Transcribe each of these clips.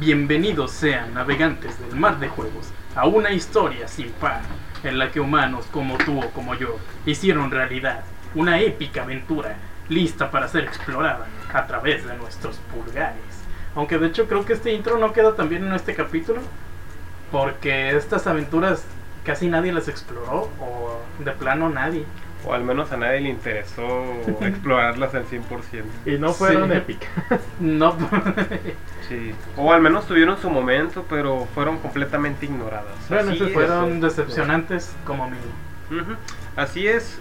Bienvenidos sean navegantes del mar de juegos a una historia sin par, en la que humanos como tú o como yo hicieron realidad una épica aventura lista para ser explorada a través de nuestros pulgares. Aunque de hecho creo que este intro no queda tan bien en este capítulo, porque estas aventuras casi nadie las exploró, o de plano nadie. O al menos a nadie le interesó explorarlas al 100%. Y no fueron Sí. épicas. No, Sí. O al menos tuvieron su momento, pero fueron completamente ignoradas. Bueno, Así es. fueron decepcionantes como mí. Ujú. Así es,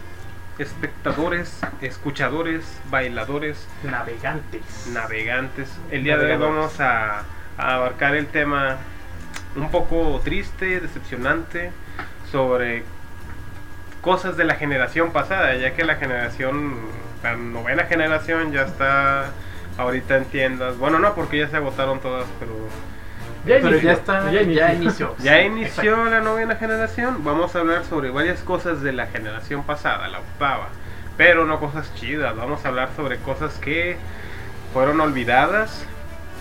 espectadores, escuchadores, bailadores, Navegantes. navegantes. El día de hoy vamos a, a abarcar el tema un poco triste, decepcionante, sobre cosas de la generación pasada, ya que la generación, la novena generación ya está ahorita en tiendas. Bueno, no, porque ya se agotaron todas, pero Ya Pero inició, ya está, ya ya, inició. inició. ya inició la novena generación. Vamos a hablar sobre varias cosas de la generación pasada, la octava, pero no cosas chidas. Vamos a hablar sobre cosas que fueron olvidadas,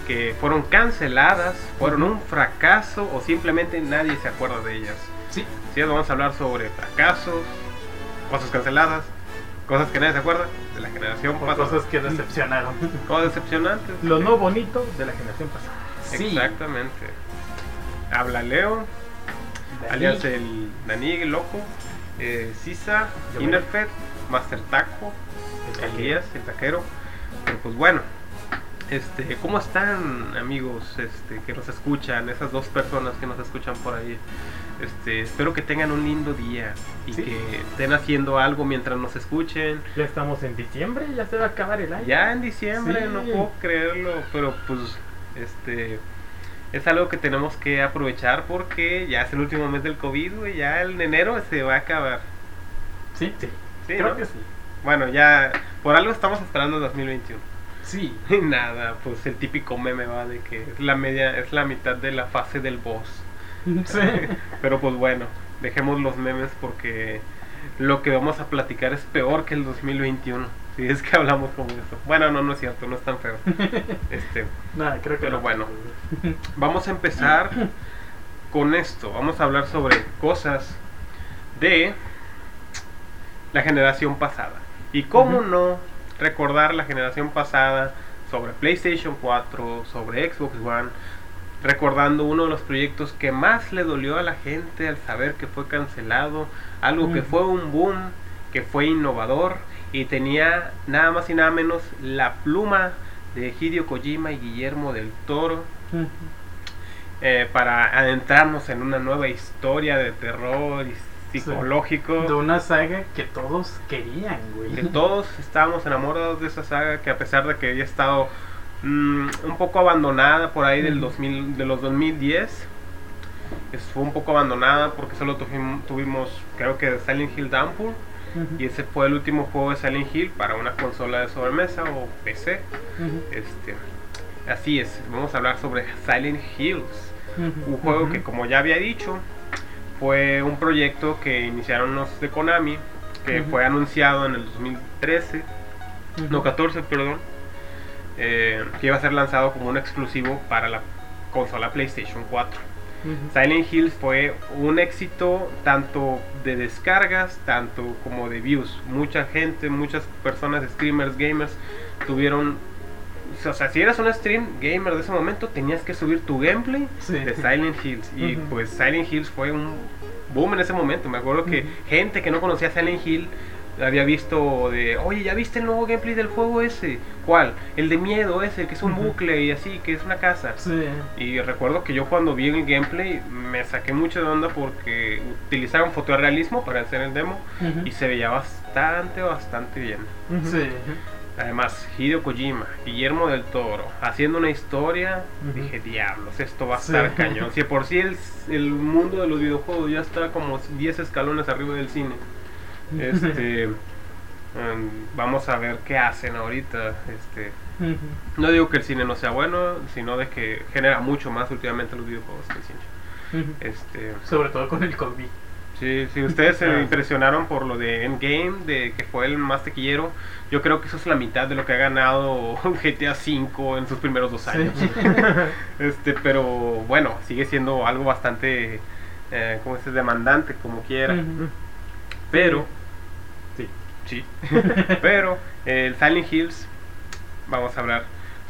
que fueron canceladas, fueron un fracaso o simplemente nadie se acuerda de ellas. Sí, Sí, vamos a hablar sobre fracasos, cosas canceladas, cosas que nadie se acuerda de la generación pasada. cosas que decepcionaron. Cosas decepcionantes. Lo no bonito de la generación pasada. Sí. Exactamente. Habla Leo, De alias el Dani el Loco, eh, Sisa, Innerfed, Master Taco, Elías, el taquero. Pero pues bueno, este, ¿cómo están amigos este, que nos escuchan? Esas dos personas que nos escuchan por ahí. Este, espero que tengan un lindo día y Sí. que estén haciendo algo mientras nos escuchen. Ya estamos en diciembre, ya se va a acabar el año. Ya en diciembre, Sí. no puedo creerlo, pero pues este es algo que tenemos que aprovechar porque ya es el último mes del COVID, güey, ya en enero se va a acabar. Sí, sí. Sí, Creo ¿no? que sí. Bueno, ya por algo estamos esperando 2021. Sí. Nada, pues el típico meme va de que es la media, es la mitad de la fase del boss. Sí. Pero pues bueno, dejemos los memes porque lo que vamos a platicar es peor que el 2021. Si es que hablamos como eso. Bueno, no, no es cierto, no es tan feo. Este, Nada, creo que Pero no. bueno. vamos a empezar con esto. Vamos a hablar sobre cosas de la generación pasada. Y cómo no recordar la generación pasada sobre PlayStation 4, sobre Xbox One, recordando uno de los proyectos que más le dolió a la gente al saber que fue cancelado, algo que fue un boom, que fue innovador y tenía nada más y nada menos la pluma de Hideo Kojima y Guillermo del Toro eh, para adentrarnos en una nueva historia de terror psicológico. De una saga que todos querían, güey. que todos estábamos enamorados de esa saga que a pesar de que había estado mm, un poco abandonada por ahí del Ujú. 2000 de los 2010 es- fue un poco abandonada porque solo tuvim- tuvimos creo que Silent Hill Downpour. Y ese fue el último juego de Silent Hill para una consola de sobremesa o PC este así es vamos a hablar sobre Silent Hills. Un juego que como ya había dicho fue un proyecto que iniciaron los de Konami que fue anunciado en el 2013 Ujú. no 14 perdón eh, que iba a ser lanzado como un exclusivo para la consola PlayStation 4 Ujú. Silent Hills fue un éxito tanto de descargas tanto como de views mucha gente muchas personas streamers gamers tuvieron o sea si eras un stream gamer de ese momento tenías que subir tu gameplay Sí. de Silent Hills. Y Ujú. pues Silent Hills fue un boom en ese momento. Me acuerdo que Ujú. gente que no conocía Silent Hill había visto de, oye, ¿ya viste el nuevo gameplay del juego ese? ¿Cuál? El de miedo ese, que es un Ujú. bucle y así, que es una casa. Sí. Y recuerdo que yo cuando vi el gameplay me saqué mucho de onda porque utilizaron fotorrealismo para hacer el demo y se veía bastante, bastante bien. Sí. Además, Hideo Kojima, Guillermo del Toro, haciendo una historia, dije, diablos, esto va a Sí. estar cañón. Si por sí el, el mundo de los videojuegos ya está como 10 escalones arriba del cine. Este, em, vamos a ver qué hacen ahorita. Este, no digo que el cine no sea bueno, sino de que genera mucho más últimamente los videojuegos que el cine. Este, Sobre todo con el COVID. Sí, si ustedes se Ah. impresionaron por lo de Endgame, de que fue el más tequillero, yo creo que eso es la mitad de lo que ha ganado GTA V en sus primeros dos años. este, pero bueno, sigue siendo algo bastante, eh, ¿cómo se dice? Demandante, como quiera. Pero, Sí. sí, pero el Silent Hills, vamos a hablar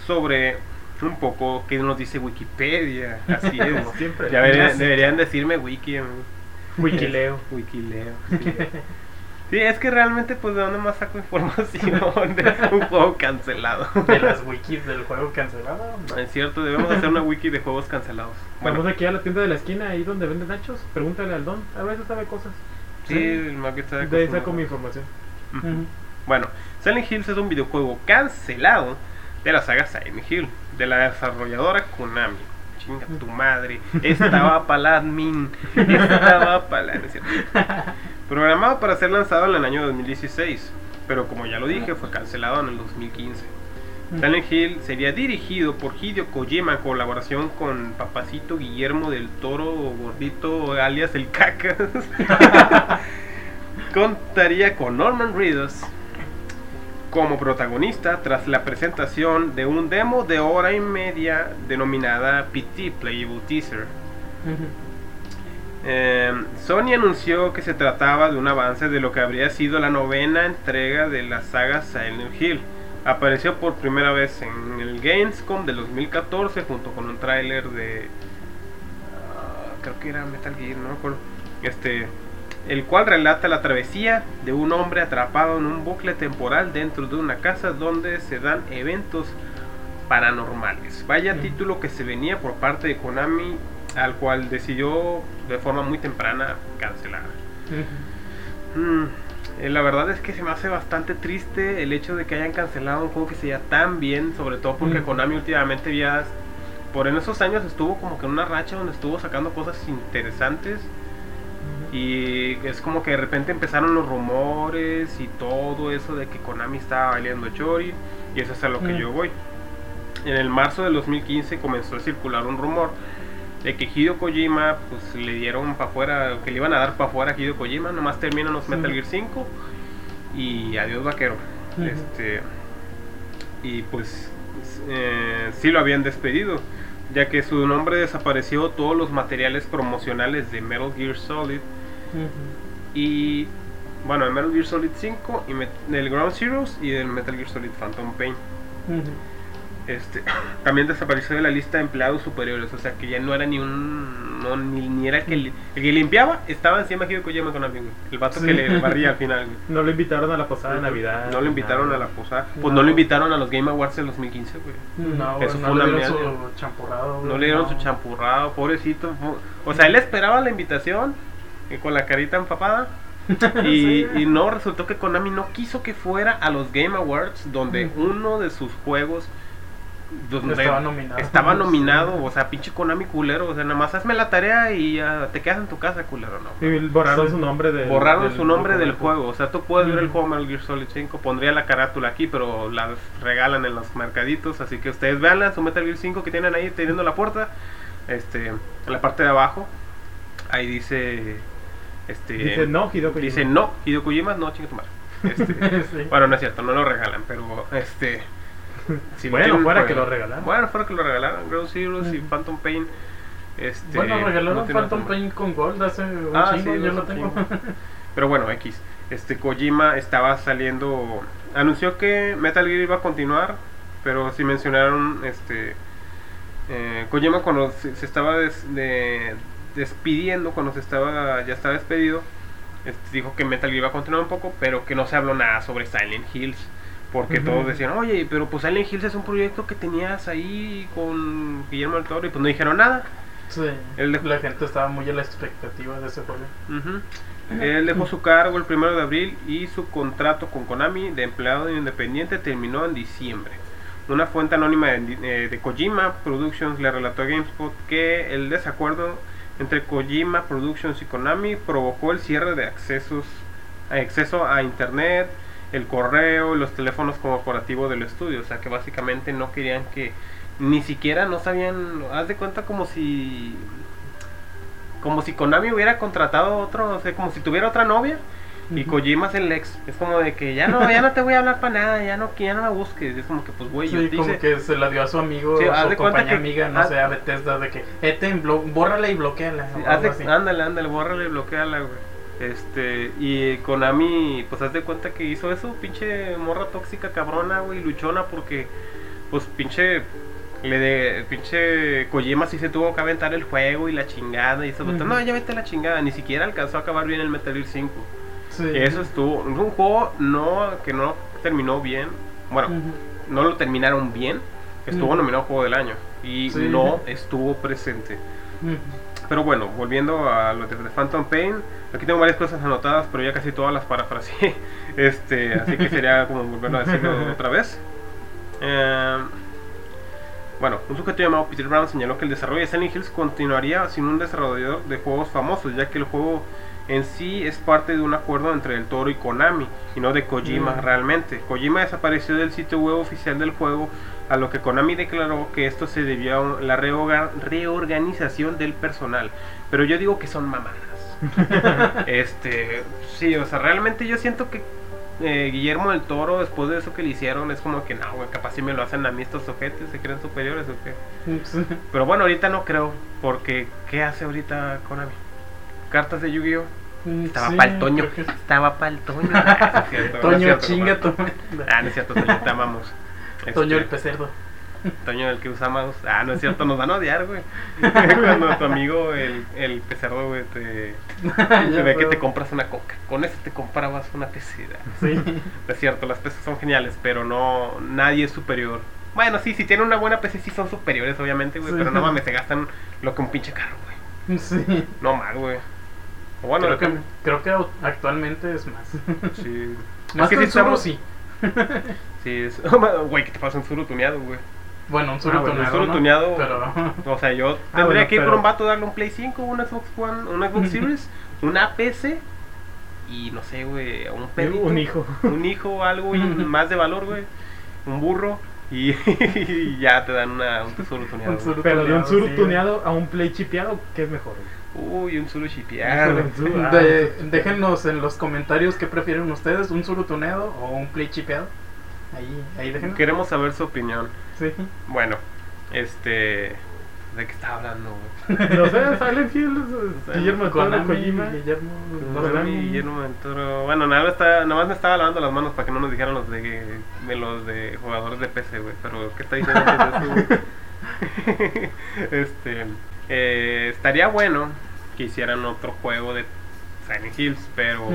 sobre un poco qué nos dice Wikipedia. Así es. Como siempre. Ya deberían, decirme Wiki. amigo. Wikileo. Wikileo. Sí. Sí, es que realmente, pues, ¿de dónde más saco información de un juego cancelado? De las wikis del juego cancelado. Es cierto, debemos hacer una wiki de juegos cancelados. Vamos aquí a la tienda de la esquina, ahí donde venden nachos. Pregúntale al don. A veces sabe cosas. sí, el Mac está De ahí saco mi información. Bueno, Silent Hills es un videojuego cancelado de la saga Silent Hill, de la desarrolladora Konami. Chinga tu madre, estaba para la admin, estaba para la... no es cierto. Programado para ser lanzado en el año 2016, pero como ya lo dije, fue cancelado en el 2015. Silent Hill sería dirigido por Hideo Kojima en colaboración con Papacito Guillermo del Toro Gordito alias el Cacas. Contaría con Norman Reedus como protagonista tras la presentación de un demo de hora y media denominada PT Playable Teaser. Eh, Sony anunció que se trataba de un avance de lo que habría sido la novena entrega de la saga Silent Hill. Apareció por primera vez en el Gamescom del 2014 junto con un tráiler de... ah, creo que era Metal Gear, no me acuerdo. Este, el cual relata la travesía de un hombre atrapado en un bucle temporal dentro de una casa donde se dan eventos paranormales. Vaya Mm. título que se venía por parte de Konami, al cual decidió de forma muy temprana cancelar. Mm, eh, la verdad es que se me hace bastante triste el hecho de que hayan cancelado un juego que se veía tan bien, sobre todo porque Mm. Konami últimamente ya, por en esos años estuvo como que en una racha donde estuvo sacando cosas interesantes. Y es como que de repente empezaron los rumores y todo eso de que Konami estaba bailando Chori. Y eso es a lo que Mm. yo voy. En el marzo del 2015 comenzó a circular un rumor de que Hideo Kojima pues le dieron para afuera, que le iban a dar para afuera a Hideo Kojima, nomás terminan los Sí. Metal Gear 5 y adiós vaquero. Este y pues eh, sí lo habían despedido, ya que su nombre desapareció todos los materiales promocionales de Metal Gear Solid y bueno, de Metal Gear Solid 5 y del Ground Zeroes y del Metal Gear Solid Phantom Pain. Este, también desapareció de la lista de empleados superiores, o sea que ya no era ni un. No, ni, ni era el que, li- el que limpiaba, estaba encima de con güey. El vato Sí. que le barría al final. güey. No lo invitaron a la posada de Navidad. No lo invitaron a la posada. Pues no. No. lo invitaron a los Game Awards del 2015, güey. No, Eso no fue una le dieron su champurrado. No güey, le dieron no. su champurrado, pobrecito. O sea, él esperaba la invitación eh, con la carita empapada. Y, y no, resultó que Konami no quiso que fuera a los Game Awards, donde uno de sus juegos donde Estaba nominado. estaba nominado, o sea, pinche Konami culero, o sea, nada más hazme la tarea y ya te quedas en tu casa, culero, no. Y borraron su nombre del Borraron del su nombre del juego, o sea, tú puedes ver el Ujú. juego Metal Gear Solid 5, pondría la carátula aquí, pero la regalan en los mercaditos, así que ustedes veanla, su Metal Gear 5 que tienen ahí teniendo la puerta, este, en la parte de abajo, ahí dice, este, Dice no, Hideo Kojima. dice no, Hideo Kojima, no, chingue tu madre. Este, Sí. bueno, no es cierto, no lo regalan, pero este. si Bueno, fuera que lo regalaran. Bueno, fuera que lo regalaran. Ground Zeroes y. Phantom Pain. Este, Bueno, regalaron no Phantom. Pain con Gold hace un Ah, chingo, sí, yo lo tengo. Pero bueno, X. Este Kojima estaba saliendo. Anunció que Metal Gear iba a continuar. Pero sí mencionaron. Este. eh, Kojima cuando se, se estaba des- de- despidiendo. Cuando se estaba. ya estaba despedido. este, dijo que Metal Gear iba a continuar un poco. Pero que no se habló nada sobre Silent Hills. Porque Ujú. todos decían, oye, pero pues Silent Hills es un proyecto que tenías ahí con Guillermo del Toro. Y pues no dijeron nada. Sí. El de- La gente estaba muy a la expectativa de ese juego. Ujú. Él dejó su cargo el primero de abril y su contrato con Konami de empleado independiente terminó en diciembre. Una fuente anónima de, eh, de Kojima Productions le relató a GameSpot que el desacuerdo entre Kojima Productions y Konami provocó el cierre de accesos, acceso a internet, el correo y los teléfonos corporativos del estudio. O sea que básicamente no querían que ni siquiera no sabían, haz de cuenta como si como si Konami hubiera contratado otro, o sea, como si tuviera otra novia y. Kojima es el ex. Es como de que ya no, ya no te voy a hablar para nada, ya no, que ya no me busques. Es como que, pues, güey, yo Sí, te como hice- que se la dio a su amigo Sí, haz su compañía que- amiga, no haz- sé, a Bethesda, de que, Eten, bórrala y bloqueala. Sí, ándale, ándale, bórrale, bloqueala, güey. Este, y Konami, pues haz de cuenta que hizo eso, pinche morra tóxica, cabrona, güey, luchona, porque, pues pinche, le de, pinche Kojima sí se tuvo que aventar el juego y la chingada, y eso, Ujú. no, ya vete a la chingada, ni siquiera alcanzó a acabar bien el Metal Gear 5. Sí. Eso estuvo, es un juego no, que no terminó bien, bueno, no lo terminaron bien, estuvo nominado Juego del Año, y Sí. no estuvo presente. Pero bueno, volviendo a lo de Phantom Pain, aquí tengo varias cosas anotadas, pero ya casi todas las parafraseé. Este, así que sería como volverlo a decirlo otra vez. Eh, bueno, un sujeto llamado Peter Brown señaló que el desarrollo de Silent Hills continuaría sin un desarrollador de juegos famosos, ya que el juego en sí es parte de un acuerdo entre el Toro y Konami, y no de Kojima Mm. realmente. Kojima desapareció del sitio web oficial del juego, a lo que Konami declaró que esto se debió a la reorga- reorganización del personal. Pero yo digo que son mamadas. este, sí, o sea, realmente yo siento que eh, Guillermo del Toro, después de eso que le hicieron, es como que no, güey, capaz si me lo hacen a mí estos ojetes, se creen superiores o qué. Pero bueno, ahorita no creo, porque ¿qué hace ahorita Konami? Cartas de Yu-Gi-Oh! Estaba Sí, para el Toño. que- Estaba para el Toño. Ah, no Toño, chinga tu Ah, no es cierto, Toño, te amamos. Toño el Este, pecerdo. Toño el que usamos. Ah, no es cierto, nos van a odiar, güey. Cuando tu amigo, el, el pecerdo, güey, te, te ve que te compras una coca. Con eso te comprabas una pecera. Sí. No Es cierto, las peces son geniales, pero no, nadie es superior. Bueno, sí, si tienen una buena PC sí son superiores, obviamente, güey, Sí. pero no mames, se gastan lo que un pinche carro, güey. Sí. No más, güey. O Bueno, creo, que, creo que actualmente es más. Sí. Más Es que, que el sí estamos- sí. Sí, es... Güey, ¿qué te pasa un suru tuneado, güey? Bueno, un Zuru Ah, bueno, un tuneado, Zuru ¿no? tuneado. Pero... O sea, yo Ah, tendría bueno, que ir por un vato, darle un Play 5, un Xbox One, un Xbox Series, una PC y no sé, güey, un perrito. Un hijo. Un hijo, algo y más de valor, güey. Un burro y, y ya te dan una, un tesoro tuneado. Un. Pero de un tuneado, sur sí. tuneado a un play chipeado, ¿qué es mejor? güey? Uy, un suru chipeado. Ah, De- déjenos en los comentarios qué prefieren ustedes, un Zuru tuneado o un Play chipeado. Ahí, ahí déjenos. Queremos saber su opinión. Sí. Bueno, este. ¿De qué estaba hablando? No sé, Silent Hill, Guillermo Toro, Kojima. Guillermo, Konami. Konami, Guillermo del Toro. Bueno, nada, más está, nada más me estaba lavando las manos para que no nos dijeran los de, de los de jugadores de PC, güey. Pero, ¿qué está diciendo este. Eh, estaría bueno que hicieran otro juego de Silent Hills, pero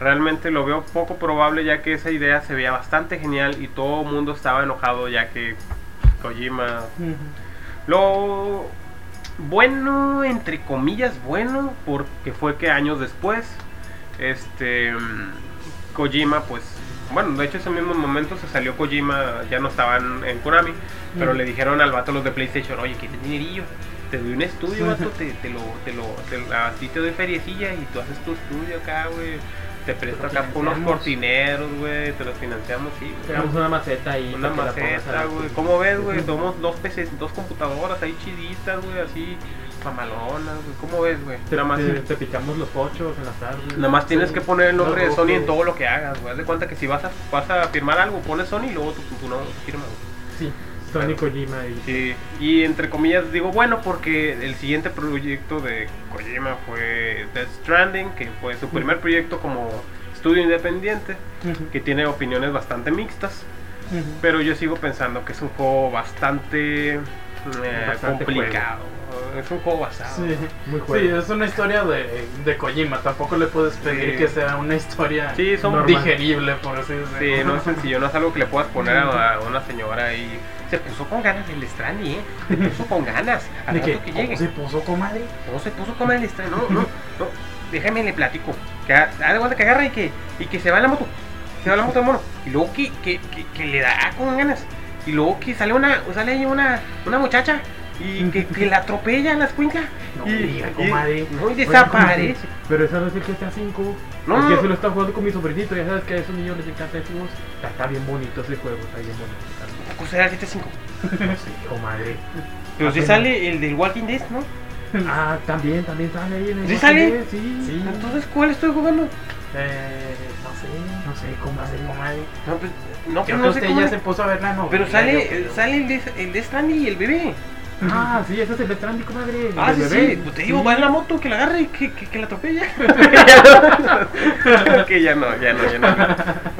realmente lo veo poco probable ya que esa idea se veía bastante genial y todo el mundo estaba enojado ya que Kojima lo bueno, entre comillas, bueno, porque fue que años después, este Kojima, pues, bueno, de hecho ese mismo momento se salió Kojima, ya no estaban en Konami, pero Mm. le dijeron al vato los de PlayStation, oye, ¿qué dinerillo? Te doy un estudio, vato, te, te lo, te lo, te, a ti te doy feriecilla y tú haces tu estudio acá, güey. Te presto acá unos cortineros, güey, te los financiamos, sí, güey. Pegamos una maceta ahí. Una maceta, güey. ¿Cómo ves, güey? Tomamos dos PCs, dos computadoras ahí chiditas, güey, así, mamalonas, güey. ¿Cómo ves, güey? Te, Nada más, te, te picamos los pochos en las tardes. nada más tienes Sí. que poner el nombre de Sony en todo lo que hagas, güey. Haz de cuenta que si vas a, vas a firmar algo, pones Sony y luego tu, tu, nombre, tu firma, güey. Sí, Sony Kojima y... Sí, y entre comillas digo bueno porque el siguiente proyecto de Kojima fue Death Stranding, que fue su primer proyecto como estudio independiente, que tiene opiniones bastante mixtas. Pero yo sigo pensando que es un juego bastante, Bastante complicado. Es un juego basado. Sí. Muy Sí, juego. es una historia de, de Kojima. Tampoco le puedes pedir Sí. que sea una historia Sí, son digerible, por así decirlo. Sí, no es sencillo, no es algo que le puedas poner a, a una señora y se puso con ganas el Stranding, ¿eh? Se puso con ganas. Al ¿De que ¿Cómo llegue. se puso, comadre? No se puso con el Stranding, no, no, no. Déjame le platico. Que ha- haz de cuenta que agarra y que, y que se va en la moto. Se va en la moto del mono. Y luego que, que, que, que le da con ganas. Y luego que sale una, sale ahí una, una muchacha y que, que la atropella en las cuencas. No y, comadre. no, y desaparece. Pero eso no es el GTA 5. No, Porque eso lo está jugando con mi sobrinito. Ya sabes que a esos niños les encanta Xbox. Está, está bien bonito ese juego. Está bien bonito. Está ¿Cómo será el GT5? bien- No sé, comadre. Pero si Apenas. sale el del Walking Dead, ¿no? Ah, también, también sale ahí en el ¿Sí sale? Sí. Sí. Entonces, ¿cuál estoy jugando? Eh, no sé. No sé, comadre. sé, comadre. No, pues, no, Creo pues, que no sé usted cómo ya es. se puso a ver la novela. Pero sale, sale el de, el de Stranding y el bebé. Ah, sí, ese es el de Strandy, comadre. Ah, el sí, bebé. sí. Pues te digo, Sí. va en la moto, que la agarre y que, que, que la atropella. que ya no, ya no, ya no.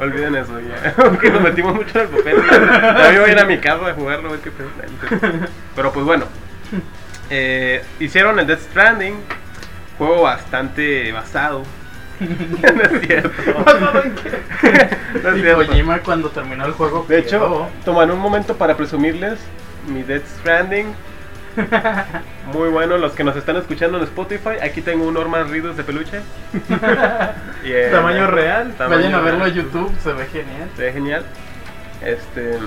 Olviden eso, ya. Porque nos metimos mucho en el papel. Mí voy a ir a mi casa a jugarlo, a ver qué Pero pues bueno. Eh, hicieron el Death Stranding. Juego bastante basado. no es cierto. ¿Basado en qué? no es Y cierto. Kojima cuando terminó el juego. De hecho, quedó. toman un momento para presumirles mi Death Stranding. Muy bueno, los que nos están escuchando en Spotify, aquí tengo un Norman Reedus de peluche. Tamaño real. tamaño Vayan a verlo real. YouTube, se ve genial. Se ve genial. Este.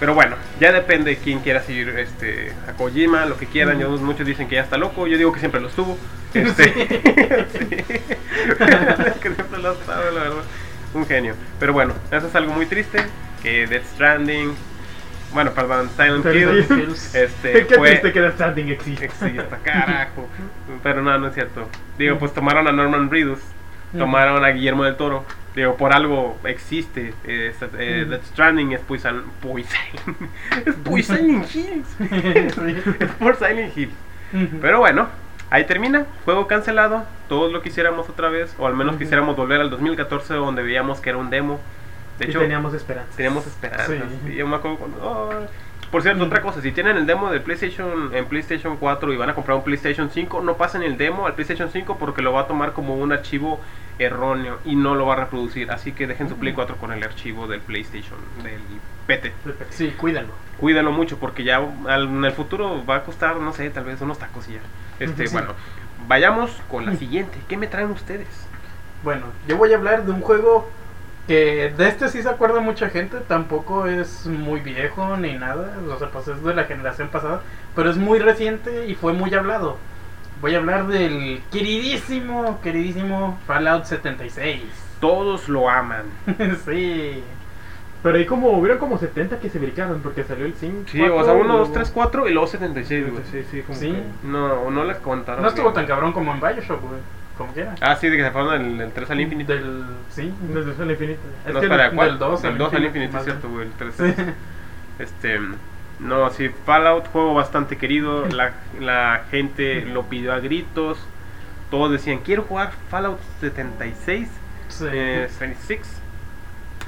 Pero bueno, ya depende de quién quiera seguir este, a Kojima, lo que quieran. Yo- muchos dicen que ya está loco, yo digo que siempre lo estuvo. Este, sí. que siempre lo ha estado, la verdad. Un genio. Pero bueno, eso es algo muy triste. Que Death Stranding, bueno, perdón, Silent Hill, este, Qué fue, triste que Death Stranding existe. Existe, carajo. Pero no, no es cierto. Digo, pues tomaron a Norman Reedus, tomaron a Guillermo del Toro. Digo, por algo existe. Eh, esta- eh, Ujú. Death Stranding es Poison. Poison. es Poison Hills. es por Silent Hill. Pero bueno, ahí termina. Juego cancelado. Todos lo quisiéramos otra vez. O al menos quisiéramos volver al 2014 donde veíamos que era un demo. De Y hecho, teníamos esperanza. teníamos esperanzas. Sí. Y yo me acuerdo cuando. Por cierto, otra cosa, si tienen el demo de PlayStation en PlayStation 4 y van a comprar un PlayStation 5, no pasen el demo al PlayStation 5 porque lo va a tomar como un archivo erróneo y no lo va a reproducir. Así que dejen su Play 4 con el archivo del PlayStation, del PT. Sí, cuídalo. Cuídalo mucho porque ya al- en el futuro va a costar, no sé, tal vez unos tacos y ya. Este, sí. bueno, vayamos con la siguiente. ¿Qué me traen ustedes? Bueno, yo voy a hablar de un juego que de este sí se acuerda mucha gente, tampoco es muy viejo ni nada, o sea, pues es de la generación pasada, pero es muy reciente y fue muy hablado. Voy a hablar del queridísimo, queridísimo Fallout 76. Todos lo aman. sí. Pero ahí como, hubieron como 70 que se brincaron porque salió el 5. Sí, o sea, 1, 2, 3, 4 y luego 76, güey. Sí, sí, como Sí. que- No, no les contaron. No estuvo bien. tan cabrón como en Bioshock, güey. Como quiera. Ah, sí, de que se fueron del, del 3 al infinito. Del, sí. Desde el infinito. Es no, que del ¿cuál? dos del al 2 al infinito, es cierto, güey. El 3. Este. No, sí, Fallout, juego bastante querido. La, la gente lo pidió a gritos. Todos decían, quiero jugar Fallout 76. sí. eh, 76.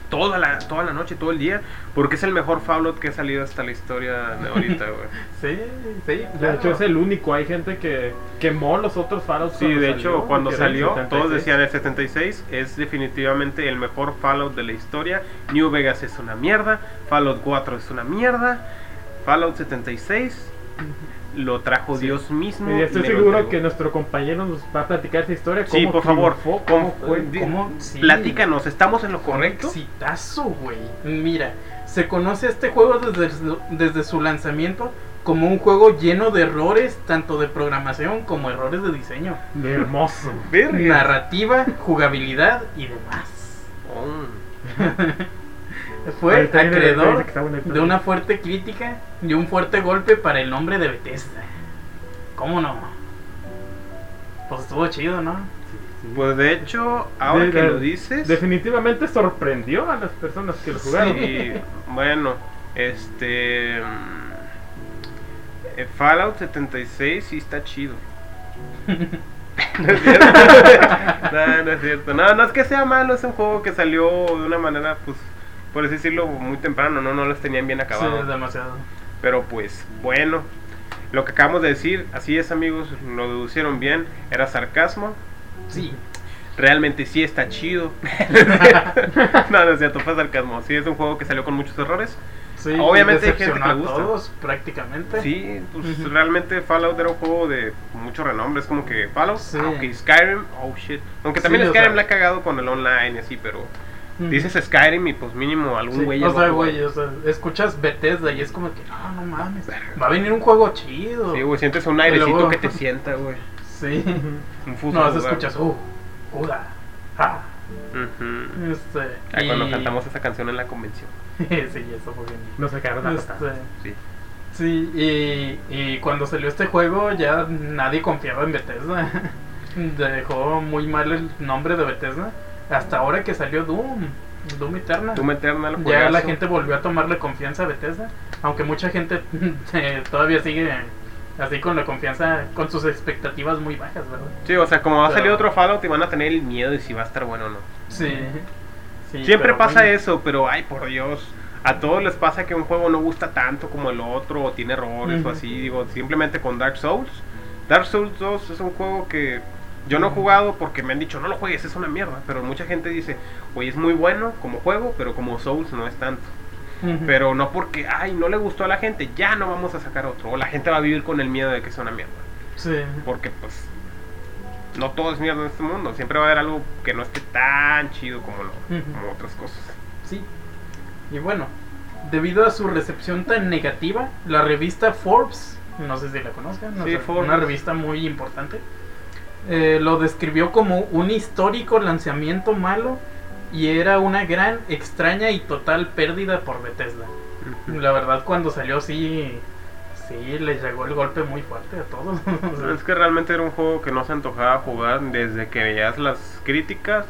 Toda la, toda la noche, todo el día. Porque es el mejor Fallout que ha salido hasta la historia de ahorita, güey. sí, sí. De hecho es el único, hay gente que quemó los otros Fallout Sí, de salió, hecho, cuando salió, 76. todos decían el 76 es definitivamente el mejor Fallout de la historia. New Vegas es una mierda. Fallout 4 es una mierda. Fallout 76 lo trajo Sí. Dios mismo. Y estoy seguro que nuestro compañero nos va a platicar esa historia. Sí, por favor. triunfó, cómo fue. ¿Cómo? Sí. Platícanos, ¿estamos en lo correcto? Exitazo, güey. Mira, se conoce este juego desde, su- desde su lanzamiento como un juego lleno de errores, tanto de programación como errores de diseño, De hermoso. Verga. narrativa, jugabilidad y demás. Oh. Fue acreedor de una fuerte crítica y un fuerte golpe para el nombre de Bethesda. ¿Cómo no? Pues estuvo chido, ¿no? Pues de hecho, ahora De- que de- lo dices. Definitivamente sorprendió a las personas que lo jugaron. Sí, bueno, este. mm, eh, Fallout 76 sí está chido. no es cierto. no, no es cierto. No, no es que sea malo, es un juego que salió de una manera, pues, por así decirlo, muy temprano, ¿no? No los tenían bien Sí, acabados. demasiado. Pero pues, bueno. Lo que acabamos de decir, así es amigos, lo deducieron bien, era sarcasmo. Sí. Realmente sí está chido. no, no es cierto, fue sarcasmo. Sí, es un juego que salió con muchos errores. Sí, Obviamente hay gente que le a gusta. todos prácticamente. Sí, pues realmente Fallout era un juego de mucho renombre. Es como que Fallout, Sí. aunque Skyrim, oh shit. Aunque también Sí, o Skyrim sea- la ha cagado con el online y así, pero Dices Skyrim y pues mínimo algún Sí, güey. ya o sea, güey, o sea, escuchas Bethesda y es como que, no, no mames, va a venir un juego chido. Sí, güey, sientes un airecito luego- que te sienta, güey. Sí. Un fuso No, escuchas, uh, Juda, ah, Ujú. este. Ah, Cuando y- cantamos esa canción en la convención. sí, eso fue bien. Nos sacaron a Este. Sí. Sí, y, y cuando salió este juego ya nadie confiaba en Bethesda. Dejó muy mal el nombre de Bethesda. Hasta ahora que salió Doom, Doom Eternal. Doom Eternal, ya la gente volvió a tomarle confianza a Bethesda. Aunque mucha gente eh, todavía sigue así con la confianza, con sus expectativas muy bajas, ¿verdad? Sí, o sea, como va a salir otro Fallout y van a tener el miedo de si va a estar bueno o no. Sí. Sí, Siempre pasa bueno. eso, pero ay, por Dios. A todos les pasa que un juego no gusta tanto como el otro, o tiene errores o así. Digo, simplemente con Dark Souls. Dark Souls 2 es un juego que yo no he jugado porque me han dicho, no lo juegues, es una mierda. Pero mucha gente dice, oye, es muy bueno como juego, pero como Souls no es tanto. Pero no porque, ay, no le gustó a la gente, ya no vamos a sacar otro. O la gente va a vivir con el miedo de que sea una mierda. Sí. Porque pues no todo es mierda en este mundo. Siempre va a haber algo que no esté tan chido como, lo- como otras cosas. Sí. Y bueno, debido a su recepción tan negativa, la revista Forbes, no sé si la conozcan, no Sí, sé, Forbes. una revista muy importante, eh, lo describió como un histórico lanzamiento malo y era una gran, extraña y total pérdida por Bethesda. La verdad, cuando salió, sí, sí, les llegó el golpe muy fuerte a todos. Es que realmente era un juego que no se antojaba jugar desde que veías las críticas.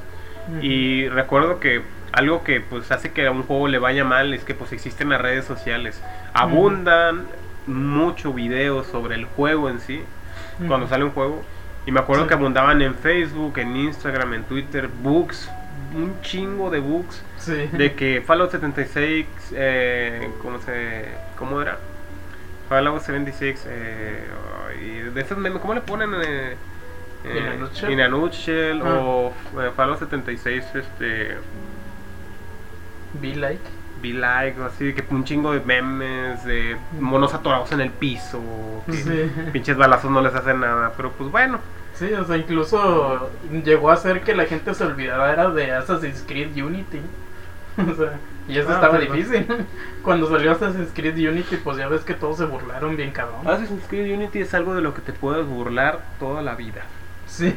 Y recuerdo que algo que pues hace que a un juego le vaya mal es que pues existen las redes sociales. Abundan mucho videos sobre el juego en sí, cuando sale un juego. Y me acuerdo Sí. que abundaban en Facebook, en Instagram, en Twitter, bugs, un chingo de. Sí. De que Fallout 76, eh, ¿cómo se, cómo era? Fallout 76, eh, ay, de esas memes, ¿cómo le ponen? Eh, In a eh, nutshell. In a nutshell, Ah. o eh, Fallout 76, este, Be like. Be Like, así, que un chingo de memes, de monos atorados en el piso, que Sí. pinches balazos no les hacen nada, pero pues bueno, Sí, o sea, incluso llegó a hacer que la gente se olvidara de Assassin's Creed Unity. O sea, y eso Ah, estaba pues, difícil. Cuando salió Assassin's Creed Unity, pues ya ves que todos se burlaron bien cabrón. Assassin's Creed Unity es algo de lo que te puedes burlar toda la vida. Sí,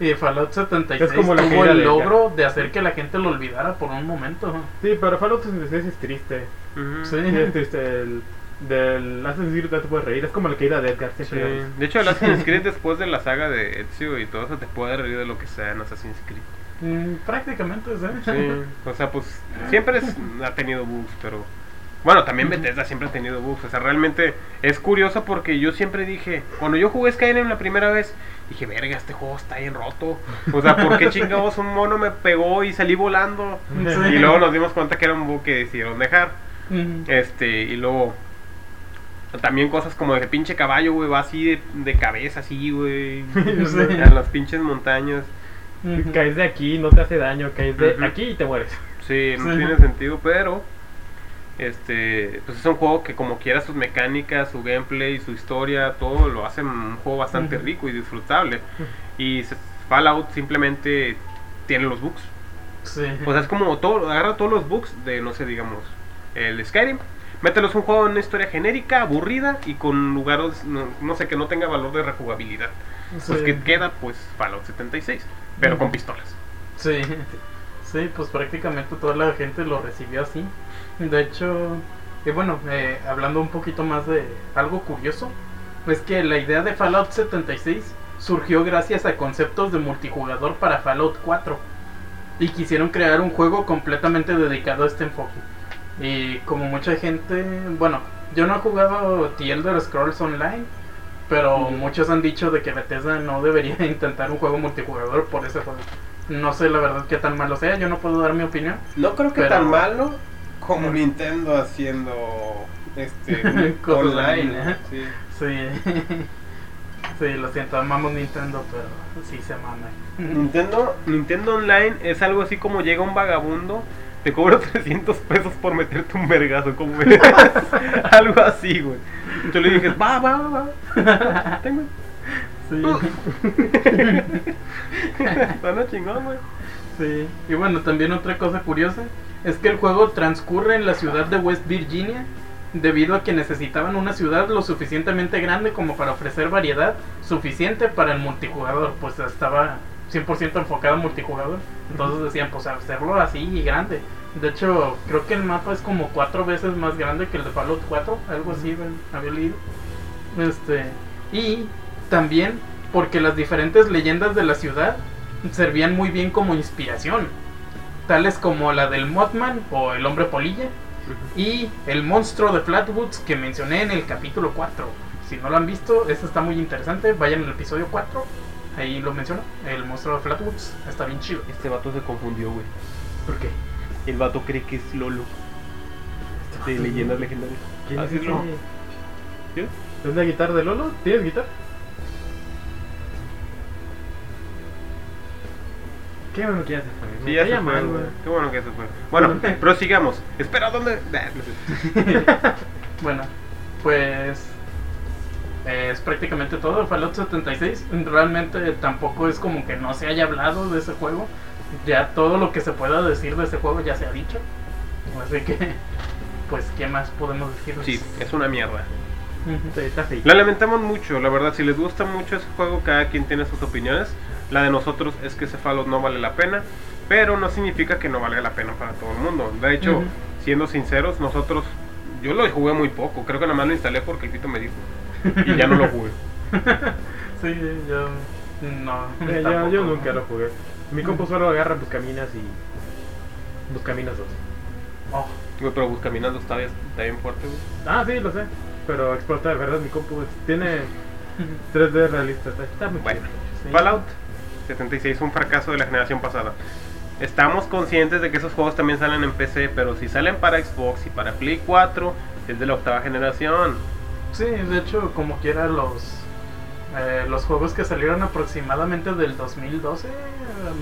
y Fallout 76 Es como la tuvo el logro de hacer que la gente lo olvidara por un momento. Sí, pero Fallout 66 es triste. Sí, es triste. El, del Assassin's Creed te puedes reír. Es como la caída de Edgar. Sí. De hecho, el Assassin's Creed después de la saga de Ezio y todo eso te puede reír de lo que sea en Assassin's Creed. Mm, prácticamente, ¿sí? Sí, o sea, pues siempre es- ha tenido bugs, pero bueno, también Bethesda siempre ha tenido bugs. O sea, realmente es curioso porque yo siempre dije, cuando yo jugué Skyrim la primera vez, dije, verga, este juego está bien roto. O sea, ¿por qué chingados un mono me pegó y salí volando? Sí. Y luego nos dimos cuenta que era un bug que decidieron dejar. Este, y luego también cosas como de pinche caballo, güey, va así de, de cabeza, así, güey. Sí. En las pinches montañas. Caes de aquí, no te hace daño. Caes de aquí y te mueres. Sí, no Sí. tiene sentido, pero este, pues es un juego que como quiera sus mecánicas, su gameplay, su historia, todo lo hacen un juego bastante rico y disfrutable. Y Fallout simplemente tiene los bugs. Sí. O sea, es como todo, agarra todos los bugs de, no sé, digamos, el Skyrim. Mételos un juego en una historia genérica, aburrida y con lugares, no, no sé, que no tenga valor de rejugabilidad. Pues Sí. que queda, pues, Fallout 76, pero con pistolas. Sí, sí, pues prácticamente toda la gente lo recibió así. De hecho, y bueno, eh, hablando un poquito más de algo curioso, es que la idea de Fallout 76 surgió gracias a conceptos de multijugador para Fallout 4 y quisieron crear un juego completamente dedicado a este enfoque. Y como mucha gente, bueno, yo no he jugado The Elder Scrolls Online, pero muchos han dicho de que Bethesda no debería intentar un juego multijugador por ese juego. No sé la verdad qué tan malo sea, yo no puedo dar mi opinión. No creo que Pero- tan malo como Nintendo haciendo este online. Sí. Sí. Sí, lo siento, amamos Nintendo, pero sí se mama. Nintendo, Nintendo Online es algo así como llega un vagabundo, te cobra 300 pesos por meterte un vergazo, como algo así, güey. Entonces le dije, va, va, va, va. Tengo. Sí. Suena chingón, güey. Sí, y bueno, también otra cosa curiosa es que el juego transcurre en la ciudad de West Virginia debido a que necesitaban una ciudad lo suficientemente grande como para ofrecer variedad suficiente para el multijugador, pues estaba 100% enfocado en multijugador. Entonces decían, pues hacerlo así y grande. De hecho, creo que el mapa es como cuatro veces más grande que el de Fallout 4, algo así había leído. Este, y también porque las diferentes leyendas de la ciudad servían muy bien como inspiración, tales como la del Mothman o el hombre polilla y el monstruo de Flatwoods que mencioné en el capítulo 4. Si no lo han visto, este está muy interesante, vayan al episodio 4, ahí lo menciono, el monstruo de Flatwoods, está bien chido. Este vato se confundió, güey. ¿Por qué? El vato cree que es Lolo. De leyendas legendarias. ¿Quién Así es es ese? Lolo. ¿Qué? ¿Es una guitarra de Lolo? ¿Tienes guitarra? Qué bueno que ya se fue. Sí, ya se fue, mal, güey. güey. Qué bueno que se fue. Bueno, prosigamos. Espera, ¿dónde? No. Bueno, pues es prácticamente todo. Fallout 76 realmente tampoco es como que no se haya hablado de ese juego. Ya todo lo que se pueda decir de ese juego ya se ha dicho. Así que, pues, ¿qué más podemos decir? Sí, es una mierda. Sí. La lamentamos mucho, la verdad. Si les gusta mucho ese juego, cada quien tiene sus opiniones. La de nosotros es que ese Fallout no vale la pena. Pero no significa que no valga la pena para todo el mundo. De hecho, siendo sinceros, nosotros. Yo lo jugué muy poco. Creo que nada más lo instalé porque el pito me dijo. Y ya no lo jugué. Sí, yo no. Eh, yo, tampoco. yo nunca lo jugué. Mi compu solo agarra Buscaminas y. Buscaminas 2. Oh, Güey, pero Buscaminando está bien, está bien fuerte, güey. Ah, sí, lo sé. Pero explota de verdad mi compu. es- Tiene 3D realista. Está, está muy Bueno. Sí. Fallout 76 un fracaso de la generación pasada. Estamos conscientes de que esos juegos también salen en PC, pero si salen para Xbox y para Play 4, es de la octava generación. Sí, de hecho, como quiera, los eh, los juegos que salieron aproximadamente del 2012, eh,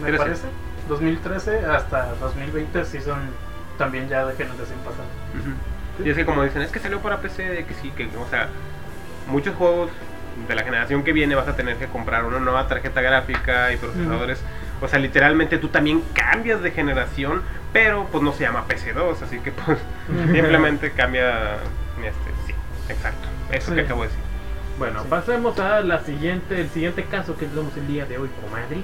me Trece. parece, 2013 hasta 2020, sí son también ya de generación pasada. Y es que como dicen, es que salió para PC, de que sí, que o sea, muchos juegos de la generación que viene vas a tener que comprar una nueva tarjeta gráfica y procesadores. O sea, literalmente tú también cambias de generación, pero pues no se llama PC2, así que pues simplemente cambia este, sí, exacto. Eso Sí. que acabo de decir. Bueno, pasemos a la siguiente, el siguiente caso que tenemos el día de hoy, comadre.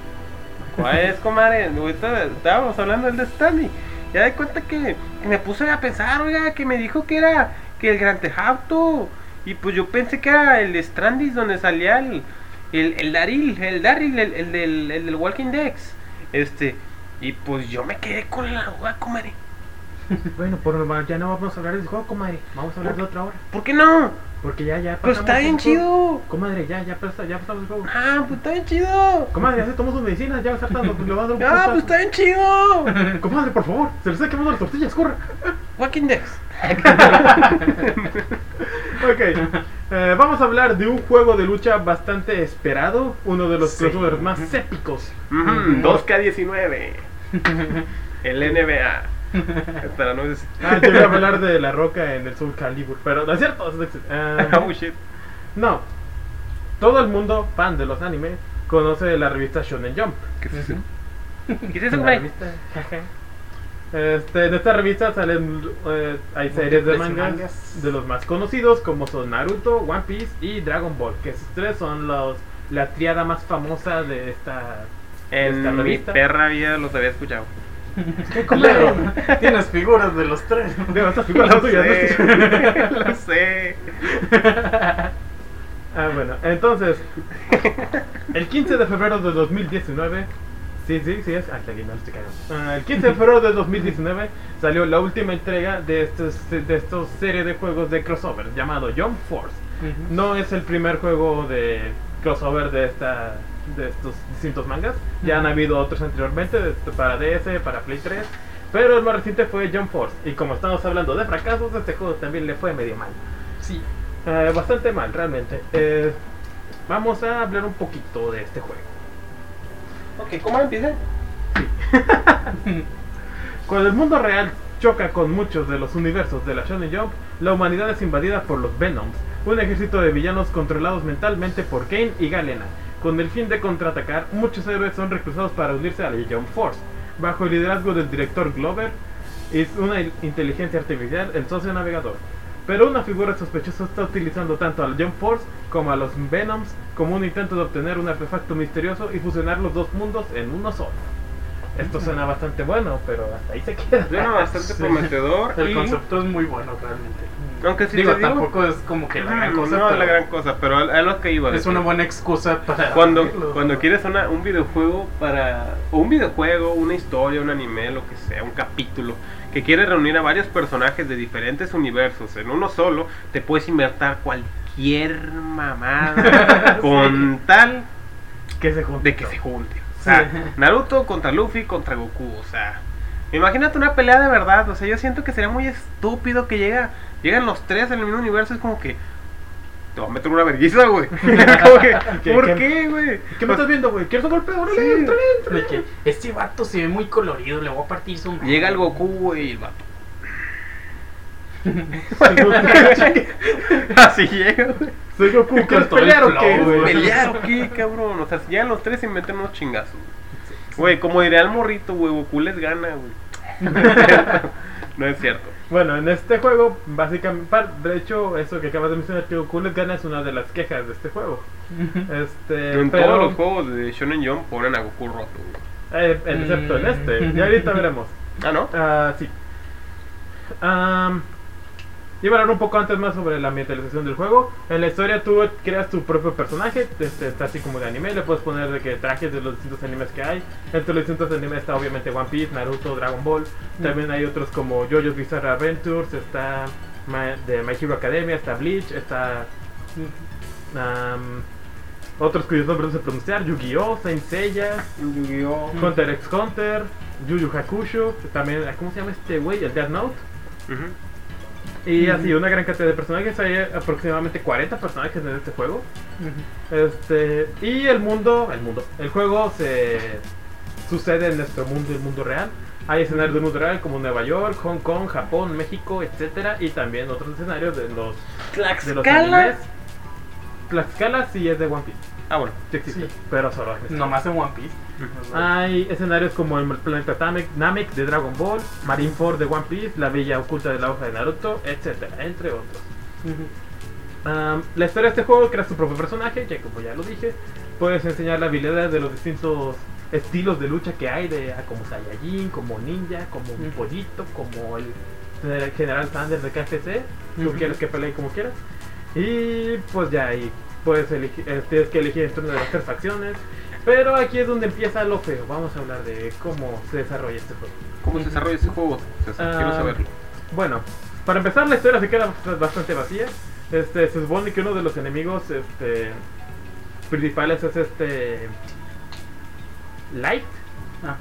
¿Cuál es, comadre? Ahorita estábamos hablando del de Stanley. Ya de cuenta que, que me puse a pensar, oiga, que me dijo que era que el Gran Tejauto. Y pues yo pensé que era el Strandis donde salía el, el, el Daryl, el Daryl, el, el del, el del Walking Dex. Este, y pues yo me quedé con la duda, comadre. Bueno, por lo ya no vamos a hablar de ese juego, comadre. Vamos a hablar de otra hora. ¿Por qué no? Porque ya, ya Pues está bien chido. Comadre, ya, ya, pasa- ya pasamos el juego. Ah, pues está bien chido. Comadre, ya se tomó sus medicinas, ya está dando, le va a dar un Ah, pues está bien chido. Comadre, por favor, se le está quemando las tortillas, corre. Walking Dex. Ok, eh, vamos a hablar de un juego de lucha bastante esperado, uno de los Sí. crossovers más épicos. Ujú, 2K19. El NBA. Espera, no es. Ah, yo iba a hablar de la roca en el Soul Calibur, pero no es cierto. eh, oh shit. no, todo el mundo fan de los animes conoce la revista Shonen Jump. ¿Qué es eso? ¿Qué es eso, La güey? revista. Este, en esta revista salen eh, hay series de mangas, mangas. de los más conocidos como son Naruto, One Piece y Dragon Ball, que esos tres son los la triada más famosa de esta, de esta En mi revista. perra vida los había escuchado. Leo, tienes figuras de los tres. Digo, estas figuras son Lo tuyas. Lo sé. Ah, bueno, entonces, el 15 de febrero de 2019, sí, sí, sí, es, hasta aquí no estoy cagando. Ah, el 15 de febrero de 2019 salió la última entrega de estos, de estos serie de juegos de crossover llamado Jump Force. No es el primer juego de crossover de esta de estos distintos mangas. Ya han habido otros anteriormente para DS, para Play 3, pero el más reciente fue Jump Force. Y como estamos hablando de fracasos, este juego también le fue medio mal. Sí. Eh, bastante mal, realmente. Eh, vamos a hablar un poquito de este juego. Ok, ¿cómo empieza? Cuando el mundo real choca con muchos de los universos de la Shonen Jump, la humanidad es invadida por los Venoms, un ejército de villanos controlados mentalmente por Kane y Galena. Con el fin de contraatacar, muchos héroes son reclutados para unirse a la Jump Force. Bajo el liderazgo del director Glover, es una inteligencia artificial, el socio navegador. Pero una figura sospechosa está utilizando tanto a la Jump Force como a los Venoms como un intento de obtener un artefacto misterioso y fusionar los dos mundos en uno solo. Esto suena bastante bueno, pero hasta ahí se queda. Suena bastante Sí. prometedor. El y- concepto es muy bueno realmente. Aunque si digo, digo- tampoco es como que la gran cosa. no es la pero gran cosa, pero a, lo que iba. Es que una buena excusa para. Cuando, cuando quieres una- un videojuego para. O un videojuego, una historia, un anime, lo que sea, un capítulo. Que quieres reunir a varios personajes de diferentes universos en uno solo, te puedes inventar cualquier mamada con tal que se junta. de que se junte. O sea. Naruto contra Luffy contra Goku, o sea. Imagínate una pelea de verdad, o sea, yo siento que sería muy estúpido que llega, llegan los tres en el mismo universo, es como que te va a meter una vergüenza, güey. Como que, ¿Qué- ¿Por qué- güey? ¿Qué me estás viendo, güey? ¿Quieres un golpe? Órale, Sí. este vato se ve muy colorido, le voy a partir su. Llega el Goku, güey, y el vato. Así llega, güey. Soy Goku, Con ¿quieres pelear o flow, qué, güey? Pelear, ¿o qué, cabrón? O sea, si llegan los tres y meten unos chingazos. Güey, como diría el morrito, güey, Goku les gana, güey. No es cierto. Bueno, en este juego, básicamente, de hecho, eso que acabas de mencionar, que Goku les gana es una de las quejas de este juego. Este, En pero, todos los juegos de Shonen Jump ponen a Goku roto, güey. eh, excepto en este. Y ahorita veremos. Ah, ¿no? Ah, sí. Am, iba a hablar un poco antes más sobre la ambientalización del juego. En la historia tú creas tu propio personaje, este, está así como de anime, le puedes poner de que trajes de los distintos animes que hay. Entre los distintos animes está obviamente One Piece, Naruto, Dragon Ball. También hay otros como JoJo's Bizarre Adventures, está de My Hero Academia, está Bleach, está am, otros cuyos nombres no sé pronunciar, Yu-Gi-Oh, Saint Seiya, Yu-Gi-Oh. Hunter x Hunter, Yu Yu Hakusho, también, ¿cómo se llama este güey? El Death Note. Ujú. Y así, una gran cantidad de personajes, hay aproximadamente 40 personajes en este juego. Este, y el mundo, el mundo, el juego se sucede en nuestro mundo, el mundo real. Hay escenarios del mundo real como Nueva York, Hong Kong, Japón, México, etcétera, y también otros escenarios de los de los animes. Tlaxcala sí es de One Piece, Ah, bueno. sí existe, Sí. pero solo en Nomás en One Piece. Hay escenarios como el planeta Namek, Namek de Dragon Ball, Marineford de One Piece, la Villa Oculta de la Hoja de Naruto, etcétera, entre otros. La historia de este juego creas tu propio personaje, que como ya lo dije, puedes enseñar la habilidad de los distintos estilos de lucha que hay, de ah, como Saiyajin, como ninja, como un pollito, como el, General Sanders de KFC, tú quieres que pelee como quieras. Y pues ya ahí puedes elegir, eh, tienes que elegir entre una de las tres facciones. Pero aquí es donde empieza lo feo. Vamos a hablar de cómo se desarrolla este juego. ¿Cómo se desarrolla ese juego? César? Quiero Ah, saberlo. Bueno, para empezar la historia se queda bast- bastante vacía. Este, se supone que uno de los enemigos este, principales es este Light, Ah,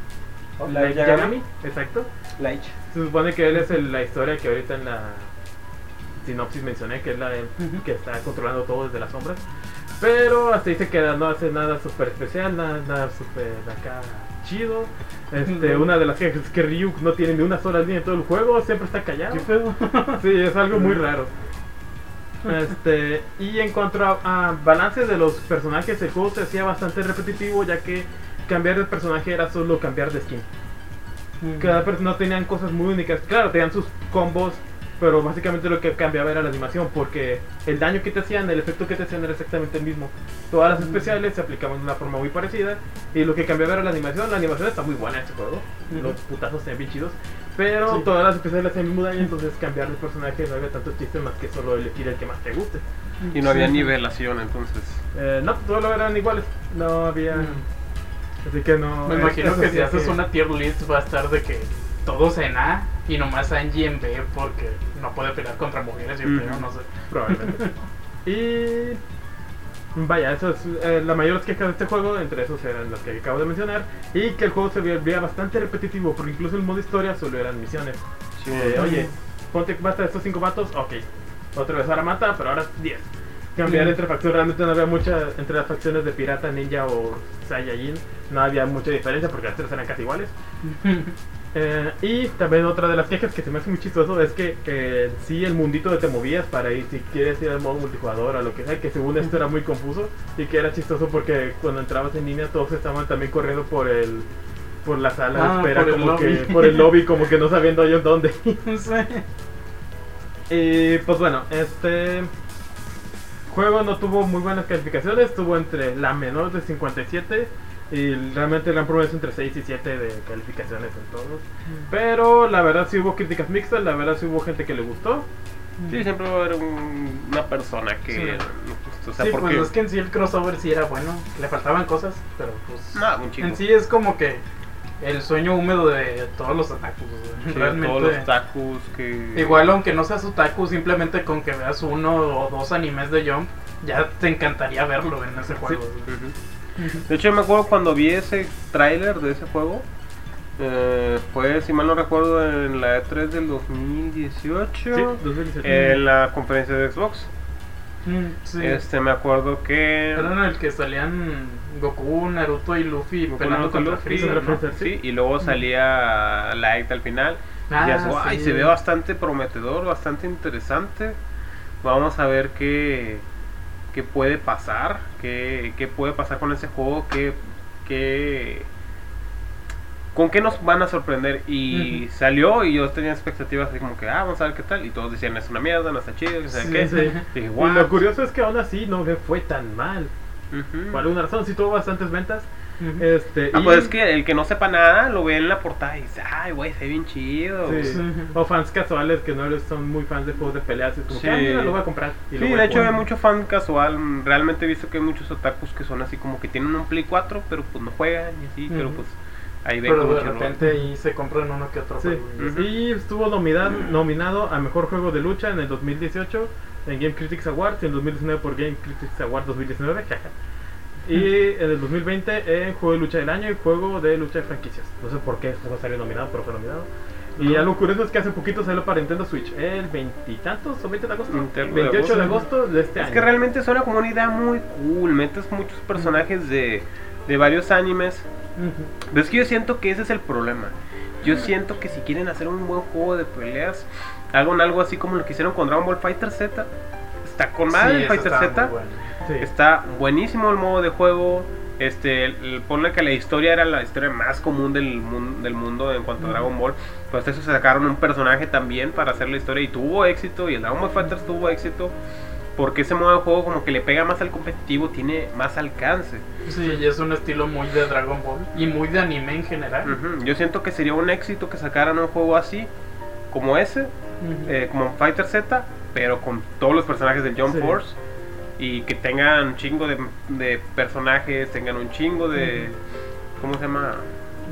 Light Yagami, exacto. Light. Se supone que él es el- la historia que ahorita en la sinopsis mencioné, que es la de- Ujú. que está controlando todo desde las sombras. Pero hasta ahí se queda, no hace nada súper especial, nada, nada súper acá chido. Este, una de las quejas es que Ryuk no tiene ni una sola línea en todo el juego, siempre está callado. ¿Qué pedo? Sí, es algo muy raro. Este, y en cuanto a, a balance de los personajes, el juego se hacía bastante repetitivo, ya que cambiar de personaje era solo cambiar de skin. Cada persona tenían cosas muy únicas. Claro, tenían sus combos, pero básicamente lo que cambiaba era la animación, porque el daño que te hacían, el efecto que te hacían era exactamente el mismo. Todas las especiales se aplicaban de una forma muy parecida, y lo que cambiaba era la animación. La animación está muy buena en este juego, los putazos están bien chidos, pero Sí. todas las especiales hacían el mismo daño, entonces cambiar de personaje no había tanto chiste más que solo elegir el que más te guste. Y no había Sí. nivelación, entonces. Eh, no, todos lo eran iguales, no había. Así que no. Me imagino que si haces hace- una tier list va a estar de que todos en A y nomás Angie en B porque no puede pelear contra mujeres, yo Ujú. creo, no sé. Probablemente. y. Vaya, eso es eh, la mayor quejas de este juego, entre esos eran los que acabo de mencionar. Y que el juego se volvía bastante repetitivo, porque incluso el modo historia solo eran misiones. Sí. Eh, oye, ponte basta de estos cinco vatos, ok. Otra vez ahora mata, pero ahora 10. Cambiar Mm. entre facciones, realmente no había mucha, entre las facciones de pirata, ninja o Saiyajin, no había mucha diferencia porque las tres eran casi iguales. Eh, y también otra de las quejas que se me hace muy chistoso es que eh, sí el mundito de te movías para ir si quieres ir al modo multijugador o lo que sea, que según esto era muy confuso y que era chistoso porque cuando entrabas en línea todos estaban también corriendo por el por la sala de Ah, espera como que lobby. por el lobby como que no sabiendo ellos dónde. Y pues bueno, este juego no tuvo muy buenas calificaciones, tuvo entre la menor de 57 Y realmente le han promesa entre 6 y 7 de calificaciones en todos. Pero la verdad sí hubo críticas mixtas, la verdad sí hubo gente que le gustó. Sí, siempre va a haber un- una persona que. Sí. o sea, sí, porque. pues es que en sí el crossover sí era bueno, le faltaban cosas, pero pues No, un en sí es como que el sueño húmedo de todos los otakus. Sí, Realmente, todos los tacos que. igual aunque no seas otaku, simplemente con que veas uno o dos animes de Jump, ya te encantaría verlo en ese Sí. juego. güey. De hecho, yo me acuerdo cuando vi ese tráiler de ese juego. eh, fue, si mal no recuerdo, en la E3 del 2018. Sí, 2017. En la conferencia de Xbox. Mm, sí. Este, me acuerdo que. Era en el que salían Goku, Naruto y Luffy Goku, peleando Naruto, contra Luffy, Freezer, ¿no? Freezer, Sí, y luego salía Light al final. Ah, y así, "Ay, sí. se ve bastante prometedor, bastante interesante. Vamos a ver qué, qué puede pasar, qué, qué puede pasar con ese juego, qué, qué- con qué nos van a sorprender. Y salió y yo tenía expectativas así como que, ah, vamos a ver qué tal. Y todos decían, es una mierda, no está chido, que sé Sí, qué. sí. Dije, Y lo curioso es que aún así no fue tan mal. Ujú. Por alguna razón, sí tuvo bastantes ventas. Este, Ah, y- pues es que el que no sepa nada lo ve en la portada y dice, ay, güey, se ve bien chido. Sí. Sí. O fans casuales que no son muy fans de juegos de peleas. Es como Sí. que, ah, mira, lo voy a comprar. y Sí, de a hecho hay mucho fan casual. mm, Realmente he visto que hay muchos otakus que son así como que tienen un Play 4, pero pues no juegan y así, pero pues ahí ven Pero como de repente ahí se compran uno que otro Sí. juego. y. Y estuvo nominado, nominado a Mejor Juego de Lucha en el 2018 en Game Critics Awards y en 2019 por Game Critics Awards 2019. jaja. Y en el 2020 en Juego de Lucha del Año y Juego de Lucha de Franquicias. No sé por qué no salió nominado, pero fue nominado. Y algo curioso es que hace poquito salió para Nintendo Switch, el veintitantos o 20 de agosto. Nintendo de 28 de agosto. de este Es año. que realmente suena como una idea muy cool. Metes muchos personajes de, de varios animes. Pero es que yo siento que ese es el problema. Yo siento que si quieren hacer un buen juego de peleas, hagan algo así como lo que hicieron con Dragon Ball Fighter Z. Está con madre Sí, el Fighter Z. bueno. Sí. Está buenísimo el modo de juego. Este, el, el- ponle que la historia era la historia más común del, mun- del mundo en cuanto a Dragon Ball. Pues eso sacaron un personaje también para hacer la historia y tuvo éxito. Y el Dragon Ball Fighters tuvo éxito. Porque ese modo de juego como que le pega más al competitivo, tiene más alcance. Sí, y es un estilo muy de Dragon Ball y muy de anime en general. Yo siento que sería un éxito que sacaran un juego así, como ese, eh, como Fighter Z, pero con todos los personajes del Jump Sí. Force. Y que tengan un chingo de, de personajes, tengan un chingo de... ¿Cómo se llama?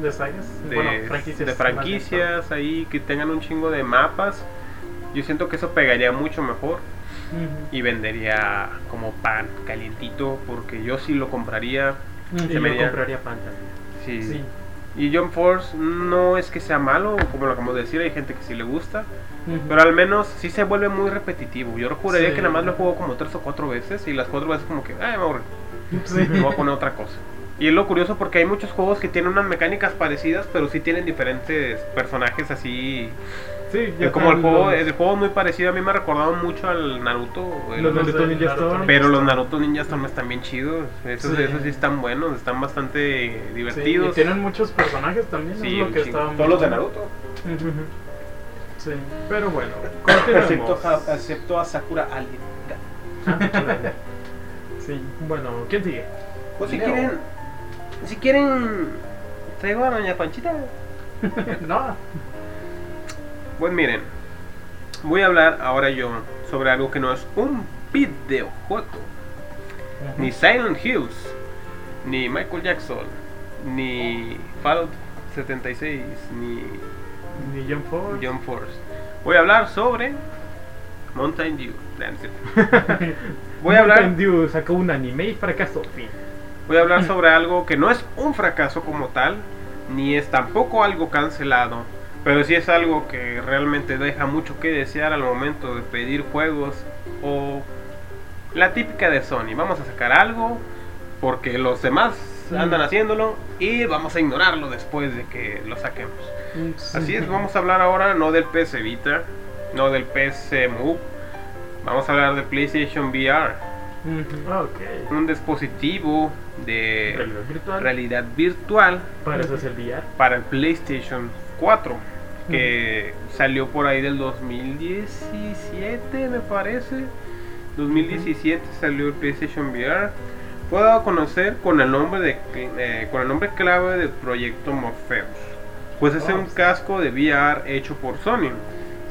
de sagas, De, bueno, franquicias. de franquicias ahí, que tengan un chingo de mapas. Yo siento que eso pegaría mucho mejor y vendería como pan calientito, porque yo sí lo compraría. Se yo me compraría pan también. Sí. Sí. Y Jump Force no es que sea malo, como lo acabamos de decir, hay gente que sí le gusta. Pero al menos sí se vuelve muy repetitivo. Yo juraría Sí. que nada más lo juego como tres o cuatro veces y las cuatro veces como que, ay, me aburrí, Sí. me voy a poner otra cosa. Y es lo curioso porque hay muchos juegos que tienen unas mecánicas parecidas, pero sí tienen diferentes personajes así. Sí, ya Es como el juego, los- el juego es muy parecido, a mí me ha recordado mucho al Naruto. Los Naruto de Ninja Naruto Storm. pero los Naruto Ninja Storm están bien chidos. Esos Sí. esos sí están buenos, están bastante Sí, divertidos. y tienen muchos personajes también, Sí, es lo que chingo. estaba muy Todos los de. Naruto. Sí. Pero bueno, Excepto, a- excepto a Sakura Alien. Sí, bueno, ¿quién sigue? Pues si Leo. quieren, si quieren, traigo a Doña Panchita. no, Pues miren, voy a hablar ahora yo sobre algo que no es un videojuego, ni Silent Hills, ni Michael Jackson, ni Fallout 76, ni Ni John Ford. John Force. Voy a hablar sobre Mountain Dew. Voy a hablar, Mountain Dew sacó un anime y fracasó. Fin. voy a hablar sobre algo que no es un fracaso como tal, ni es tampoco algo cancelado, pero sí es algo que realmente deja mucho que desear al momento de pedir juegos o la típica de Sony. Vamos a sacar algo porque los demás andan haciéndolo y vamos a ignorarlo después de que lo saquemos. Así es, vamos a hablar ahora no del PS Vita, no del PS Move, vamos a hablar de PlayStation VR, un dispositivo de Realidad virtual. realidad virtual Para eso es el VR. para el PlayStation 4, que salió por ahí del 2017, me parece. 2017 salió el PlayStation VR. fue dado a conocer con el nombre de eh, con el nombre clave del proyecto Morpheus. Pues es Oh, un sí. casco de VR hecho por Sony.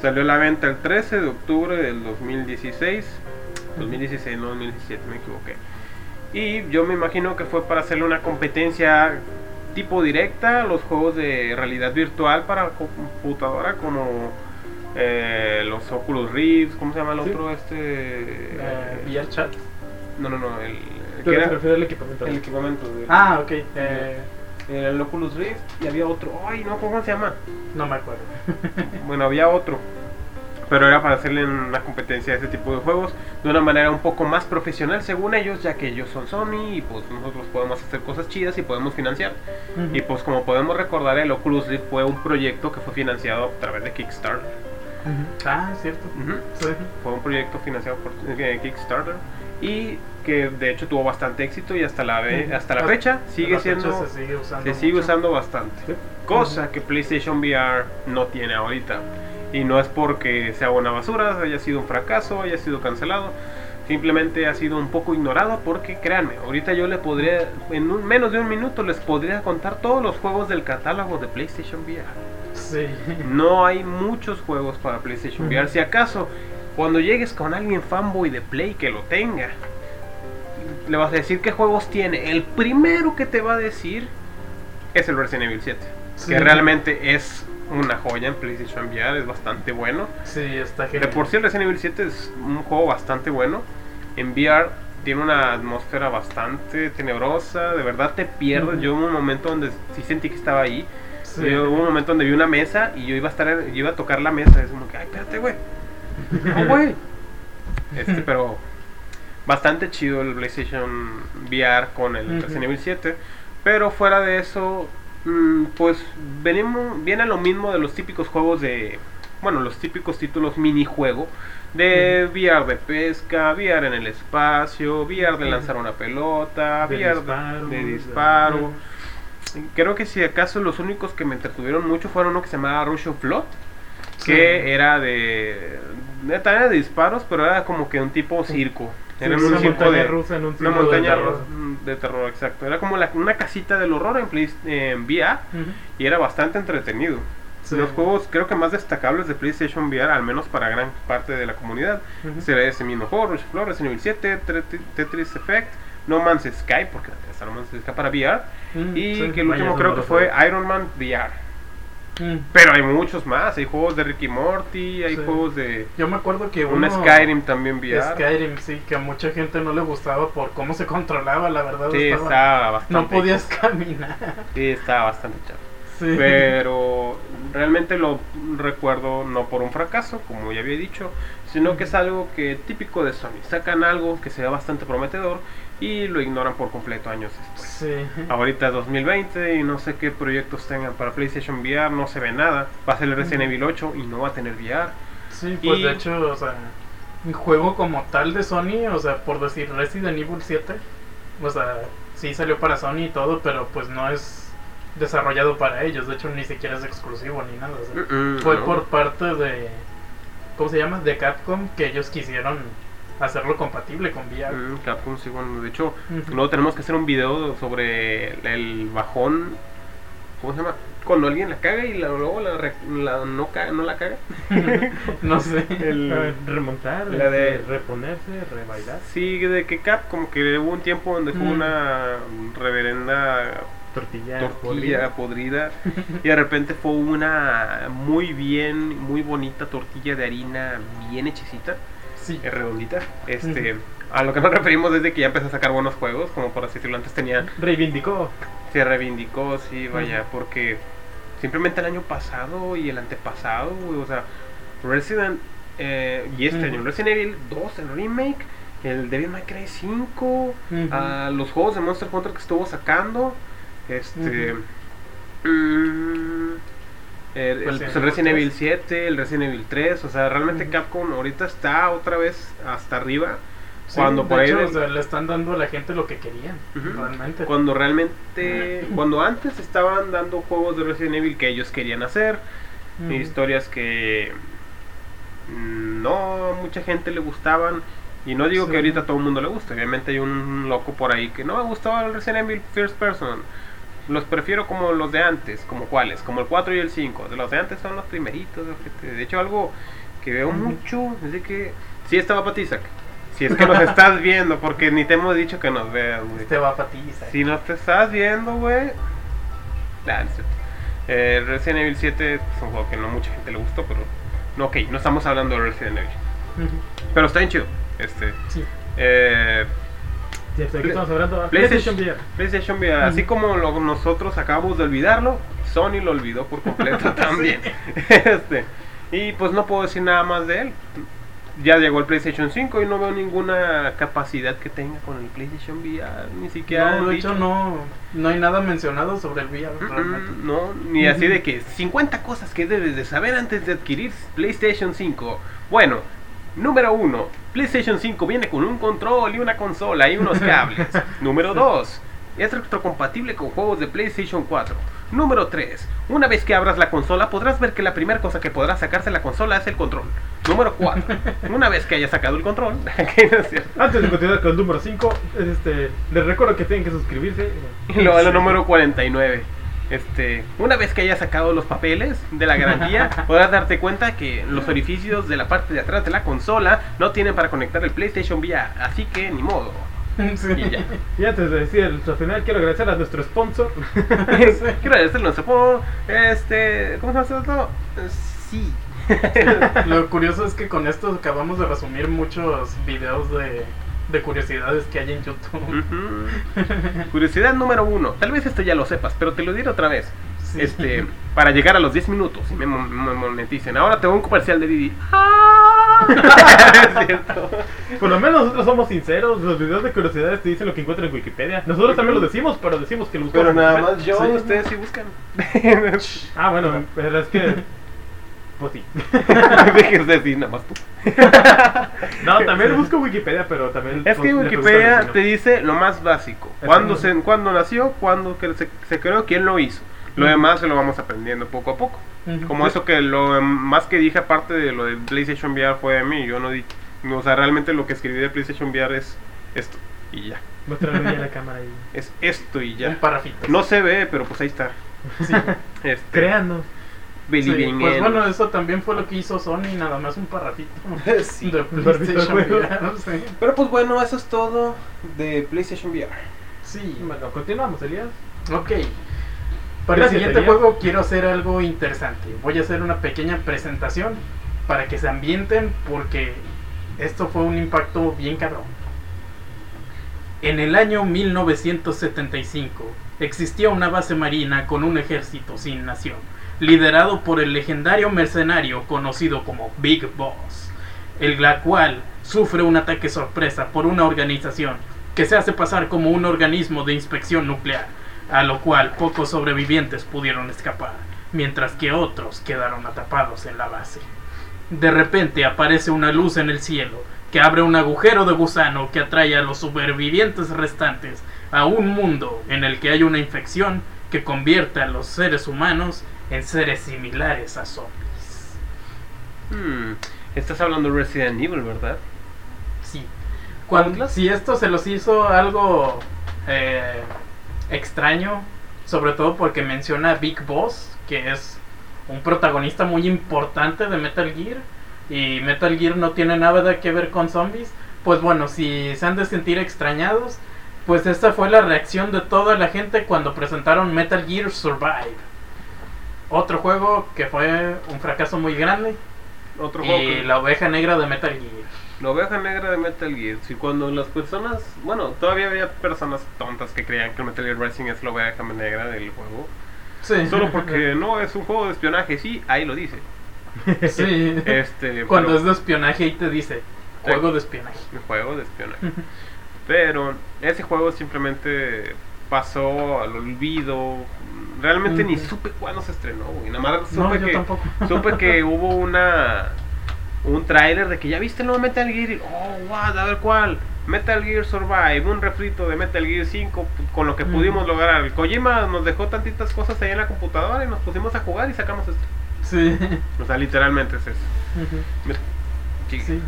Salió a la venta el 13 de octubre del 2016. 2016, no 2017, me equivoqué. Y yo me imagino que fue para hacerle una competencia tipo directa los juegos de realidad virtual para computadora como eh, los Oculus Rift, ¿cómo se llama el Sí. otro? Este... Eh, VR chat. No, no, no, el, se al equipamiento. el equipamiento. Ah, ok. Eh, el Oculus Rift y había otro. Ay, no, ¿cómo se llama? no me acuerdo. Bueno, había otro. Pero era para hacerle una competencia a ese tipo de juegos de una manera un poco más profesional según ellos, ya que ellos son Sony y pues nosotros podemos hacer cosas chidas y podemos financiar. Y pues como podemos recordar, el Oculus Rift fue un proyecto que fue financiado a través de Kickstarter. Ujú. Ah, es cierto. Ujú. Sí. Fue un proyecto financiado por eh, Kickstarter y que de hecho tuvo bastante éxito y hasta la, ve- hasta la fecha sigue la fecha siendo se sigue usando. se sigue usando bastante. Sí. Cosa que PlayStation VR no tiene ahorita. Y no es porque sea una basura, haya sido un fracaso, haya sido cancelado. Simplemente ha sido un poco ignorado porque créanme, ahorita yo le podría, en un- menos de un minuto les podría contar todos los juegos del catálogo de PlayStation VR. Sí. No hay muchos juegos para PlayStation. VR. Si acaso, cuando llegues con alguien fanboy de Play que lo tenga, le vas a decir qué juegos tiene. El primero que te va a decir es el Resident Evil 7. Sí. Que realmente es una joya en PlayStation VR, es bastante bueno. Sí, está De genial. por sí el Resident Evil 7 es un juego bastante bueno. En VR tiene una atmósfera bastante tenebrosa, de verdad te pierdes. Yo hubo un momento donde sí sentí que estaba ahí. Sí. Yo hubo un momento donde vi una mesa y yo iba a estar, yo iba a tocar la mesa. Es como que, ay, espérate, güey. No, güey. Este, pero bastante chido el PlayStation VR con el Ujú. Resident Evil 7. Pero fuera de eso, mm, pues venimos, viene lo mismo de los típicos juegos de, bueno, los típicos títulos minijuego de VR de pesca, VR en el espacio, VR de lanzar una pelota, De VR de- disparo, de de-. Creo que si acaso los únicos que me entretuvieron mucho fueron uno que se llamaba Rush of Sí. que era de. Era de disparos, pero era como que un tipo circo. Sí, Era una un montaña de. rusa en un Una circo de montaña terror. ru- de terror, exacto. Era como la- una casita del horror en, Play- en VR y era bastante entretenido. Sí. Los juegos creo que más destacables de PlayStation VR, al menos para gran parte de la comunidad, Ujú. será ese mismo juego, Rush of Blood, Resident Evil 7, Tetri- Tetris Effect, No Man's Sky, porque está No Man's Sky para VR, Mm, y sí, que el último creo que fue. Iron Man VR. Mm. Pero hay muchos más, hay juegos de Ricky Morty, hay Sí. juegos de Yo me acuerdo que un. Skyrim también VR. Skyrim, sí, que a mucha gente no le gustaba por cómo se controlaba, la verdad. Sí, estaba- estaba bastante. no podías caminar. Sí, estaba bastante chato. Sí. Pero realmente lo recuerdo no por un fracaso, como ya había dicho, sino que es algo que típico de Sony. Sacan algo que sea bastante prometedor y lo ignoran por completo años después. Sí. Ahorita es 2020 y no sé qué proyectos tengan para PlayStation VR, no se ve nada. Va a ser el Resident Evil 8 y no va a tener VR. Sí, pues Y- de hecho, o sea, un juego como tal de Sony, o sea, por decir Resident Evil 7, o sea, sí salió para Sony y todo, pero pues no es desarrollado para ellos, de hecho ni siquiera es exclusivo ni nada, o sea, Mm, fue no. por parte de, ¿cómo se llama? De Capcom que ellos quisieron hacerlo compatible con VR. Mm, Capcom, sí, bueno, de hecho, Ujú. luego tenemos que hacer un video sobre el, bajón. ¿Cómo se llama? Cuando alguien la caga y la- luego la, la- no, caga, no la caga. no sé. El- remontar, La de- este, reponerse, rebailar, Sí, de que Capcom, que hubo un tiempo donde fue Mm. una reverenda tortilla, tortilla podrida y de repente fue una muy bien, muy bonita tortilla de harina bien hechecita, Sí. eh, redondita. Este, a lo que nos referimos es de que ya empezó a sacar buenos juegos, como por así decirlo, antes tenía reivindicó. se reivindicó, sí, vaya, porque simplemente el año pasado y el antepasado, güey, o sea, Resident eh, y este año, Resident Evil 2, el remake, el Devil May Cry 5, Ujú. ah, los juegos de Monster Hunter que estuvo sacando, este. Mm, el, el- Resident pues, el Resident Evil Evil 7, el Resident Evil 3, o sea, realmente. Capcom ahorita está otra vez hasta arriba. Sí, cuando por ahí hecho, o sea, le están dando a la gente lo que querían, realmente. Cuando realmente, cuando antes estaban dando juegos de Resident Evil que ellos querían hacer, historias que mm, no mucha gente le gustaban Y no digo Sí. que ahorita a todo el mundo le guste, obviamente hay un loco por ahí que no me gustaba el Resident Evil First Person. Los prefiero como los de antes, como cuáles, como el 4 y el 5. De los de antes son los primeritos. De hecho, algo que veo mucho es de que... Sí, estaba Patizac. Si es que nos estás viendo, porque ni te hemos dicho que nos veas, güey. Este va para ti, Isaac. Si no te estás viendo, güey. Nah, no es cierto. Eh, Resident Evil 7 es un juego que no mucha gente le gustó, pero. No, ok, no estamos hablando de Resident Evil. Pero está bien chido. Este. Sí. Eh, Cierto, aquí estamos hablando de PlayStation, PlayStation VR. PlayStation VR, así como lo- nosotros acabamos de olvidarlo, Sony lo olvidó por completo también. este, y pues no puedo decir nada más de él. Ya llegó el PlayStation 5 y no veo ninguna capacidad que tenga con el PlayStation VR, ni siquiera. No, de dicho- hecho no, no hay nada mencionado sobre el VR. Mm, No, ni así de que 50 cosas que debes de saber antes de adquirir PlayStation 5. Bueno, número 1, PlayStation 5 viene con un control y una consola y unos cables. número 2, es retrocompatible con juegos de PlayStation 4. Número 3, una vez que abras la consola podrás ver que la primera cosa que podrás sacarse de la consola es el control. Número 4, una vez que hayas sacado el control, que no es cierto. Antes de continuar con el número 5, este, les recuerdo que tienen que suscribirse. Y luego el número 49. Este, una vez que hayas sacado los papeles de la garantía, podrás darte cuenta que los orificios de la parte de atrás de la consola no tienen para conectar el PlayStation VR, así que ni modo. Sí. Y ya. Y antes de decir el nuestro final, quiero agradecer a nuestro sponsor. Quiero decirlo, se puedo, este, ¿cómo se llama esto? Eh, Sí. Lo curioso es que con esto acabamos de resumir muchos videos de, de curiosidades que hay en YouTube. Curiosidad número uno. Tal vez esto ya lo sepas, pero te lo diré otra vez. Sí. Este, para llegar a los 10 minutos y me, me moneticen. Ahora tengo un comercial de Didi. es cierto. Por lo menos nosotros somos sinceros. Los videos de curiosidades te dicen lo que encuentran en Wikipedia. Nosotros también lo decimos, pero decimos que lo buscamos. Pero en nada más yo, Sí. ustedes sí buscan. Ah, bueno, pero es que. Pues sí. Déjense decir nada más tú. No, también busco Wikipedia, pero también. Es que Wikipedia te dice lo más básico. Cuándo, se, cuándo nació, cuándo que se, se creó, quién lo hizo. Lo demás se lo vamos aprendiendo poco a poco. Como eso que lo más que dije aparte de lo de PlayStation VR fue de mí. Yo no di... O sea, realmente lo que escribí de PlayStation VR es esto. Y ya. A la cámara y. Es esto y Un ya. parrafito. No se ve, pero pues ahí está. Sí. Este, Créanos. Billy Sí, pues bueno, eso también fue lo que hizo Sony, nada más un parrafito Sí. de PlayStation. VR. Sí. Pero pues bueno, eso es todo de PlayStation VR. Sí. Bueno, continuamos, Elías. Ok. Para Gracias, el siguiente Elías. juego quiero hacer algo interesante. Voy a hacer una pequeña presentación para que se ambienten porque esto fue un impacto bien cabrón. En el año 1975 existía una base marina con un ejército sin nación, liderado por el legendario mercenario conocido como Big Boss, el cual sufre un ataque sorpresa por una organización que se hace pasar como un organismo de inspección nuclear, a lo cual pocos sobrevivientes pudieron escapar, mientras que otros quedaron atrapados en la base. De repente aparece una luz en el cielo que abre un agujero de gusano que atrae a los supervivientes restantes a un mundo en el que hay una infección que convierte a los seres humanos en seres similares a zombies. Hmm, Estás hablando de Resident Evil, ¿verdad? Sí. Cuando, si esto se los hizo algo eh, extraño, sobre todo porque menciona a Big Boss, que es un protagonista muy importante de Metal Gear, y Metal Gear no tiene nada que ver con zombies, pues bueno, si se han de sentir extrañados, pues esta fue la reacción de toda la gente cuando presentaron Metal Gear Survive. Otro juego que fue un fracaso muy grande, Otro juego y que... la oveja negra de Metal Gear. La oveja negra de Metal Gear. Si cuando las personas, bueno, todavía había personas tontas que creían que Metal Gear Rising es la oveja negra del juego. Sí. Solo porque no es un juego de espionaje, sí, ahí lo dice. Sí. Este, Cuando pero- es de espionaje y te dice juego de espionaje. juego de espionaje. Pero ese juego simplemente pasó al olvido. Realmente ni supe cuándo se estrenó, güey. Nada más No, supe yo que tampoco. supe que hubo una un tráiler de que ya viste el nuevo Metal Gear oh, wow, a ver cuál. Metal Gear Survive, un refrito de Metal Gear 5 con lo que pudimos lograr. El Kojima nos dejó tantitas cosas ahí en la computadora y nos pusimos a jugar y sacamos esto. Sí. O sea, literalmente es eso. Sí.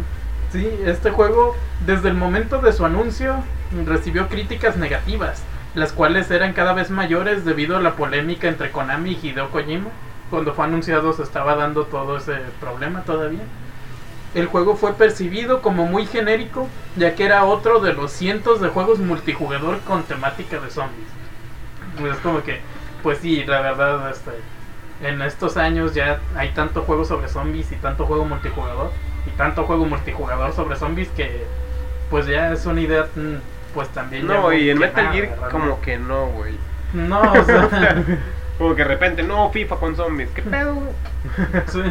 Sí, este juego, desde el momento de su anuncio, recibió críticas negativas, las cuales eran cada vez mayores debido a la polémica entre Konami y Hideo Kojima. Cuando fue anunciado se estaba dando todo ese problema todavía. El juego fue percibido como muy genérico, ya que era otro de los cientos de juegos multijugador con temática de zombies. Es como que, pues sí, la verdad, este, en estos años ya hay tanto juego sobre zombies y tanto juego multijugador y tanto juego multijugador sobre zombies que pues ya es una idea mm, pues también ya No, y en Metal Gear ¿verdad? como que no, güey. no o sea Como que de repente, no, FIFA con zombies. ¿Qué pedo, güey? sí,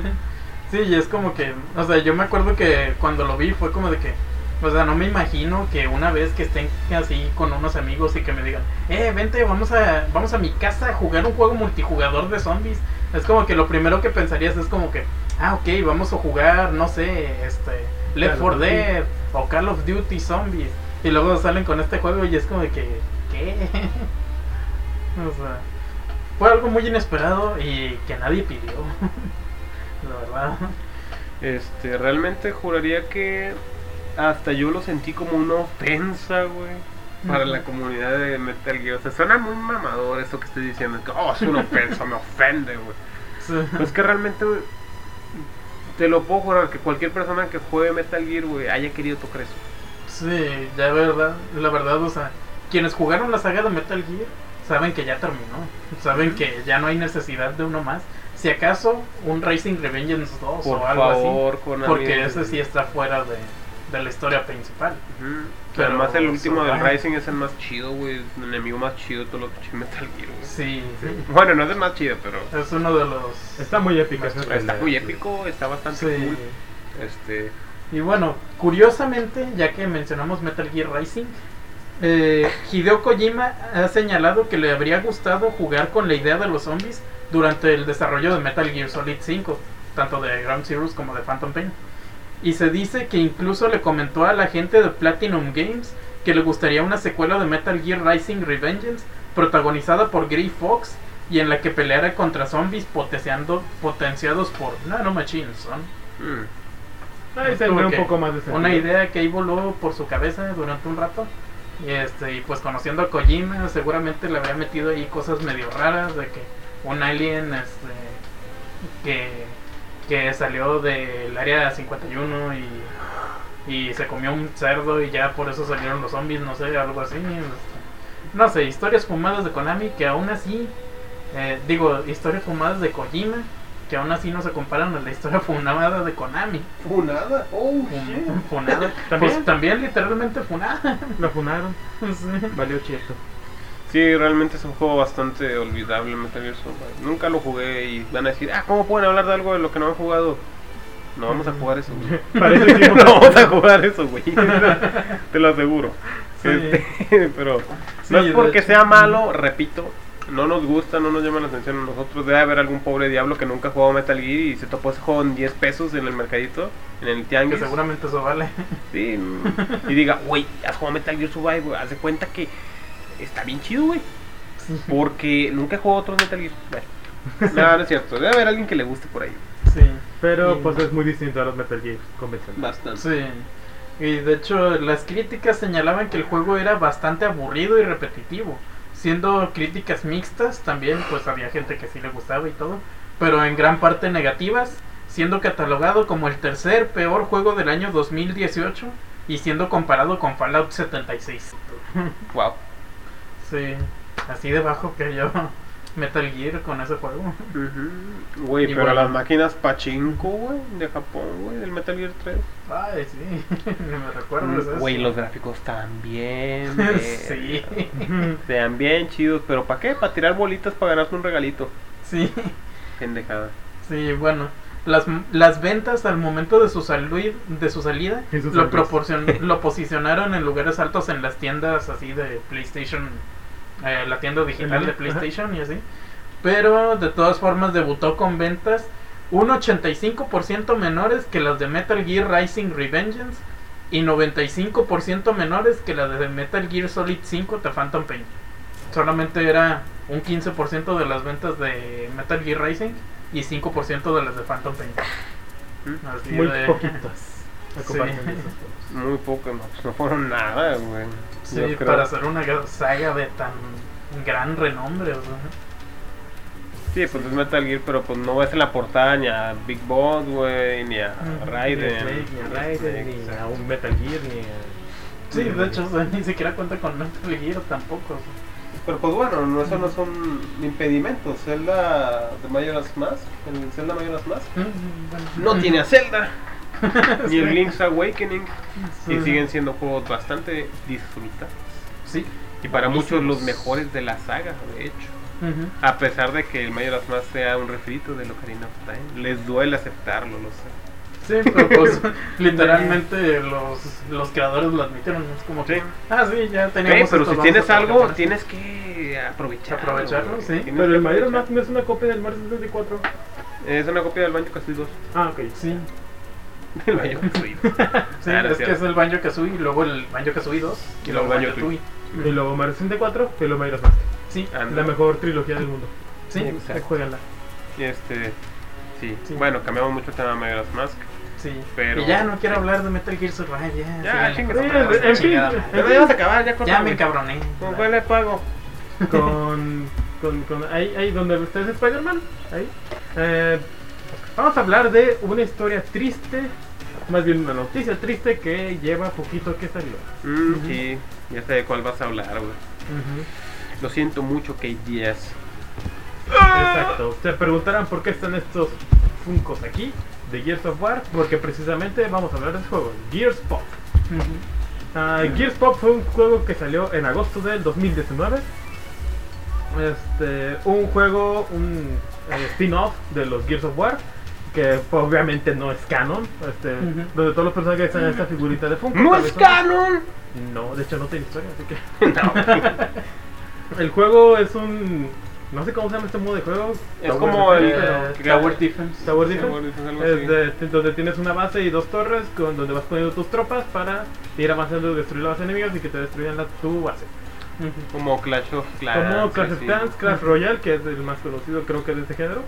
sí y es como que o sea yo me acuerdo que cuando lo vi fue como de que o sea, no me imagino que una vez que estén así con unos amigos y que me digan, eh, vente, vamos a, vamos a mi casa a jugar un juego multijugador de zombies. Es como que lo primero que pensarías es como que, ah, ok, vamos a jugar, no sé, este, Left Call 4 of Duty. Dead o Call of Duty Zombies. Y luego salen con este juego y es como de que, ¿qué? o sea, fue algo muy inesperado y que nadie pidió. La verdad. Este, realmente juraría que hasta yo lo sentí como una ofensa, güey. Para la comunidad de Metal Gear. O sea, suena muy mamador esto que estoy diciendo. Que, oh, es una ofensa, me ofende, güey. Sí. Pues que realmente, güey, te lo puedo jurar que cualquier persona que juegue Metal Gear, güey, haya querido tocar eso. Sí, ya verdad, la verdad, o sea, quienes jugaron la saga de Metal Gear saben que ya terminó, saben que ya no hay necesidad de uno más. Si acaso un Racing Revengeance 2 Por o algo favor, así, Konami. porque ese sí está fuera de, de la historia principal. Ujú. Pero, Además, el último del Rising es el más chido, güey. El enemigo más chido de todos los pinches Metal Gear, güey. Sí, Bueno, no es el más chido, pero es uno de los... Está muy épica esa está pelea, muy sí. épico, está bastante Sí. cool. Este, Y bueno, curiosamente, ya que mencionamos Metal Gear Rising, eh, Hideo Kojima ha señalado que le habría gustado jugar con la idea de los zombies durante el desarrollo de Metal Gear Solid 5, tanto de Ground Zeroes como de Phantom Pain. Y se dice que incluso le comentó a la gente de Platinum Games que le gustaría una secuela de Metal Gear Rising Revengeance protagonizada por Gray Fox y en la que peleara contra zombies potenciando, potenciados por nanomachines. ¿son? mm, Ahí un poco más de una idea que ahí voló por su cabeza durante un rato. Y este, y pues conociendo a Kojima, seguramente le habría metido ahí cosas medio raras de que un alien este que, que salió del área 51 y, y se comió un cerdo y ya por eso salieron los zombies, no sé, algo así. este. no sé, historias fumadas de Konami que aún así, eh, digo, historias fumadas de Kojima que aún así no se comparan a la historia fumada de Konami. Funada. Oh, shit. Funada. ¿También? Pues también literalmente funada. Lo funaron. Sí. Valió cheto. Sí, realmente es un juego bastante olvidable Metal Gear Solid. Nunca lo jugué y van a decir, ah, ¿cómo pueden hablar de algo de lo que no han jugado? No vamos a jugar eso, güey. Parece que no vamos a jugar eso, güey. Te lo aseguro. Sí. Este, pero Sí, no es porque sea malo, repito. No nos gusta, no nos llama la atención a nosotros. Debe haber algún pobre diablo que nunca ha jugado Metal Gear y se topó ese juego en 10 pesos en el mercadito, en el Que tianguis. seguramente eso vale. Sí, y diga, güey, has jugado Metal Gear Survive, güey. Haz de cuenta que está bien chido, güey. Porque nunca he jugado otros Metal Gear. Bueno, no, no es cierto. Debe haber alguien que le guste por ahí. Sí. Pero Y- pues es muy distinto a los Metal Gear convencionales. Bastante. Sí. Y de hecho, las críticas señalaban que el juego era bastante aburrido y repetitivo. Siendo críticas mixtas, también pues había gente que sí le gustaba y todo. Pero en gran parte negativas, siendo catalogado como el tercer peor juego del año 2018 y siendo comparado con Fallout 76. Wow. Sí, así de bajo que yo Metal Gear con ese juego. Güey, Y pero bueno. las máquinas Pachinko, güey, de Japón, güey, del Metal Gear 3. Ay, sí, ni me recuerdo eso. Güey, los gráficos están bien. Sí. Sean bien chidos, pero ¿para qué? Para tirar bolitas para ganarte un regalito. Sí, Pendejada. sí, bueno. Las, las ventas al momento de su, salud, de su salida lo, proporcion- lo posicionaron en lugares altos en las tiendas así de PlayStation, eh, la tienda digital de PlayStation y así. Pero de todas formas debutó con ventas un 85% menores que las de Metal Gear Rising Revengeance y 95% menores que las de Metal Gear Solid 5 The Phantom Pain. Solamente era un 15% de las ventas de Metal Gear Rising y 5% de las de Phantom Pain. Así Muy de- poquitos. Sí. Muy poco, no, pues no fueron nada, güey. Sí, Yo creo- para hacer una saga de tan gran renombre, o sea. Sí, pues es Metal Gear, pero pues no ves en la portada ni a Big Boss, güey, ni a Ujú. Ni a Raiden. Snake, ni a Raiden, ni a un Metal Gear, ni a... Sí, de hecho, o sea, ni siquiera cuenta con Metal Gear tampoco. o sea. Pero pues bueno, no, eso no son impedimentos. Zelda de Majora's Mask, el Zelda Majora's Mask, Mm, No tiene a Zelda, ni el Sí. Link's Awakening. Y Sí. siguen siendo juegos bastante disfrutados. Sí. Y para muchos los mejores de la saga, de hecho. Ujú. A pesar de que el Majora's Mask sea un refrito de Ocarina of Time. Les duele aceptarlo, lo sé. Sí, pero pues literalmente los, los creadores lo admitieron. Es como que, Sí. ah, sí, ya teníamos. pero esto, si tienes algo, tienes que aprovecharlo. Aprovecharlo, sí. Pero el Majora's aprovechar. Mask no es una copia del Mario 64. Es una copia del Banjo Kazooie 2. Ah, ok. Sí, El Banjo Kazooie. sí Ah, no es es que es cierto. el Banjo Kazooie, y luego el Banjo Kazooie 2 y luego Banjo Banjo Tooie. Y luego Mario 64 y luego Majora's Mask. Sí. La mejor trilogía del mundo. sí, Exacto. Jueganla. Y este. Sí. Sí. Bueno, cambiamos mucho el tema de Majora's Mask. sí. Pero- Y ya no quiero hablar de Metal Gear Survive, ya. Ya, madre. madre, En fin, chingada en madre. Ya vamos a acabar, ya Ya me güey. encabroné. ¿Con cuál le pago? con, con, con ahí, ahí donde ustedes Spider-Man, ahí. Eh, vamos a hablar de una historia triste, más bien una noticia triste que lleva poquito que salió. Mm. Sí, ya sé de cuál vas a hablar, güey. Lo siento mucho, K10. Exacto. Se preguntarán por qué están estos funcos aquí de Gears of War, porque precisamente vamos a hablar de ese juego, Gears Pop. Ujú. Ah, Gears Pop fue un juego que salió en agosto del 2019. Este, un juego, un eh, spin-off de los Gears of War, que pues, obviamente no es canon, este, Ujú. donde todos los personajes están en esta figurita de Funko. ¡No es canon! No, de hecho no tiene historia, así que... El juego es un... No sé cómo se llama este modo de juego. Es Tower como el- Eh, Tower Defense. Tower Sí, Defense. donde tienes una base y dos torres con donde vas poniendo tus tropas para ir avanzando y destruir a los enemigos y que te destruyan la, tu base. Como Clash of Clans. Como Clash of sí. Clans, Clash Royale, que es el más conocido creo que de este género.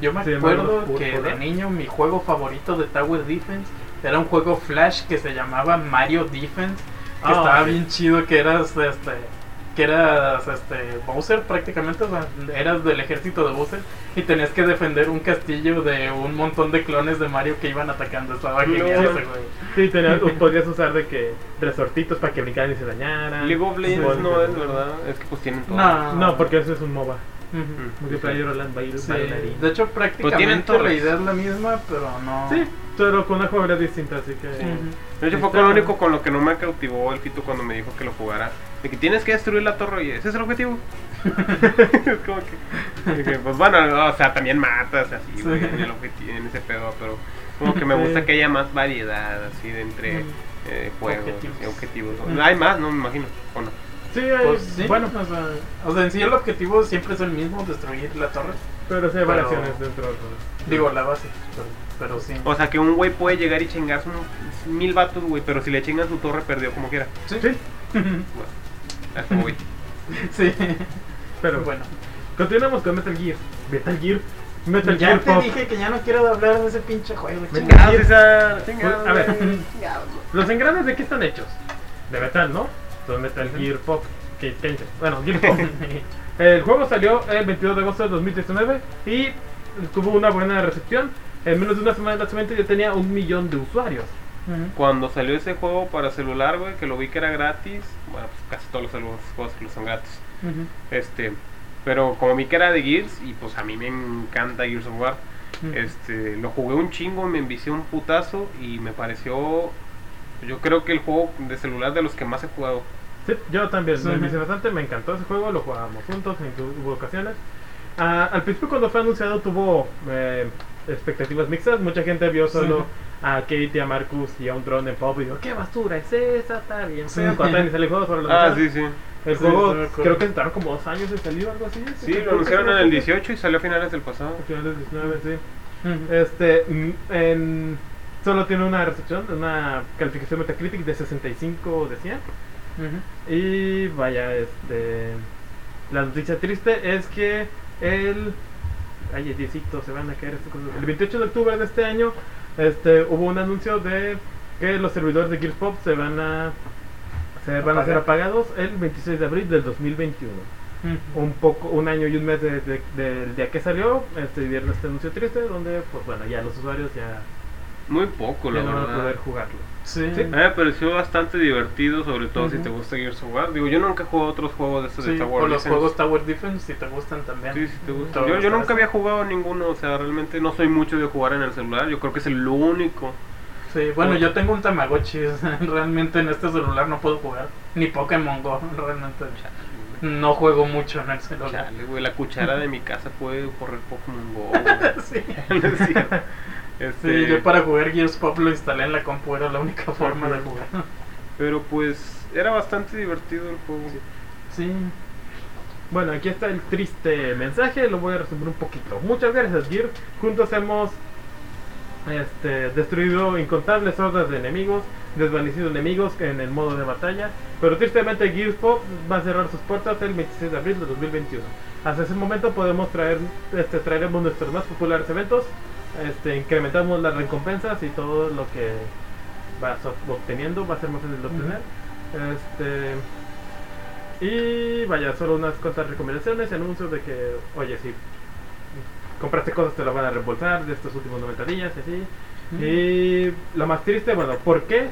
Yo me Sí, acuerdo que Púrpura. de niño mi juego favorito de Tower Defense era un juego Flash que se llamaba Mario Defense, que Ah, estaba sí. bien chido, que eras este que eras este Bowser prácticamente, o sea, eras del ejército de Bowser y tenías que defender un castillo de un montón de clones de Mario que iban atacando. Estaba No. genial ese juego. Sí, tenías, podrías usar de que resortitos para que brincaran y se dañaran. League of Legends no es verdad. Es que pues tienen todo. No. No, porque eso es un MOBA. Sí, de hecho prácticamente la torres. idea es la misma, pero no. Sí, pero con una jugabilidad distinta, así que... Ujú. De hecho, fue con lo único con lo que no me cautivó el Fito cuando me dijo que lo jugara. De que tienes que destruir la torre y ese es el objetivo. es como que. dije, pues bueno, o sea, también matas así, Sí. güey, en, el objeti- en ese pedo, pero como que me gusta Sí. que haya más variedad así de entre Mm. eh, juegos Objetivos. y objetivos. Hay más, no me imagino, o no. Sí, hay- Pues sí, bueno, o sea, o sea, en sí el objetivo siempre es el mismo, destruir la torre. pero sí hay pero- variaciones dentro del juego. Digo, la base, pero, pero sí. O sea, que un güey puede llegar y chingarse unos mil vatos, güey, pero si le chingan su torre, perdió como quiera. Sí, Sí, Bueno, a eso voy. sí. pero bueno. bueno. Continuamos con Metal Gear. Metal Gear. Metal Ya Gear te Pop. dije que ya no quiero hablar de ese pinche juego. Me chinga. Chingados, César, chingados, A ver. güey. ¿Los engranes de qué están hechos? De metal, ¿no? Son Metal Gear Pop. Que, que? Bueno, Gear Pop. el juego salió el 22 de agosto de 2019 y tuvo una buena recepción. En menos de una semana de lanzamiento ya tenía un millón de usuarios. Cuando salió ese juego para celular, güey, que lo vi que era gratis, bueno, pues casi todos los juegos que son gratis. Este, pero como vi que era de Gears y pues a mí me encanta Gears of War, este, lo jugué un chingo, me envicié un putazo y me pareció yo creo que el juego de celular de los que más he jugado. Sí, yo también, Sí. me bastante, me encantó ese juego, lo jugábamos juntos en hubo ocasiones. Ah, al principio cuando fue anunciado tuvo eh, expectativas mixtas, mucha gente vio solo Sí. a Kate y a Marcus y a un dron en pop y dijo, ¿qué basura es esa? Está bien Sí. feo, cuando el juego, solo lo Ah, sí, sí. El Sí, juego sí creo que tardaron como dos años en salir o algo así. Sí, lo anunciaron en el poco. 18 y salió a finales del pasado. A finales del 19, sí. Ujú. Este, mm, en, solo tiene una recepción, una calificación Metacritic de 65 de 100. Ujú. Y vaya, este. La noticia triste es que el. Ay, Diosito, se van a caer estas cosas. El 28 de octubre de este año este, hubo un anuncio de que los servidores de Gears Pop se van a se van a ser apagados el 26 de abril del 2021. Ujú. Un poco, un año y un mes de- de- del día que salió, este viernes este anuncio triste, donde pues bueno ya los usuarios ya, Muy poco, la no a poder verdad. jugarlo. Sí. Sí. A mí me pareció bastante divertido, sobre todo si Ujú. te gusta Gears of War. Digo, yo nunca he jugado otros juegos de estos de Sí, Star o los Defense. juegos Tower Defense si te gustan también. Sí, sí te gusta. Te va a Yo, yo nunca había jugado ninguno, o sea, realmente no soy mucho de jugar en el celular. Yo creo que es el único. Sí, bueno, yo tengo un Tamagotchi. realmente en este celular no puedo jugar. Ni Pokémon Go, realmente. No juego mucho en el celular. Chale, güey, la cuchara de mi casa puede correr Pokémon Go. güey. Sí. No es cierto. Este, Sí, yo para jugar Gears Pop lo instalé en la compu, era la única forma de jugar. Pero pues era bastante divertido el juego. Sí, Bueno, aquí está el triste mensaje, lo voy a resumir un poquito. Muchas gracias, Gear. Juntos hemos este, destruido incontables hordas de enemigos, desvanecido enemigos en el modo de batalla, pero tristemente Gears Pop va a cerrar sus puertas el 26 de abril de 2021. Hasta ese momento podemos traer, este, traeremos nuestros más populares eventos, este, incrementamos las recompensas y todo lo que vas ob- obteniendo va a ser más fácil de obtener. Este, y vaya, solo unas cuantas recomendaciones, anuncios de que, oye, si compraste cosas te lo van a reembolsar de estos últimos 90 días y así. Y lo más triste, bueno, ¿por qué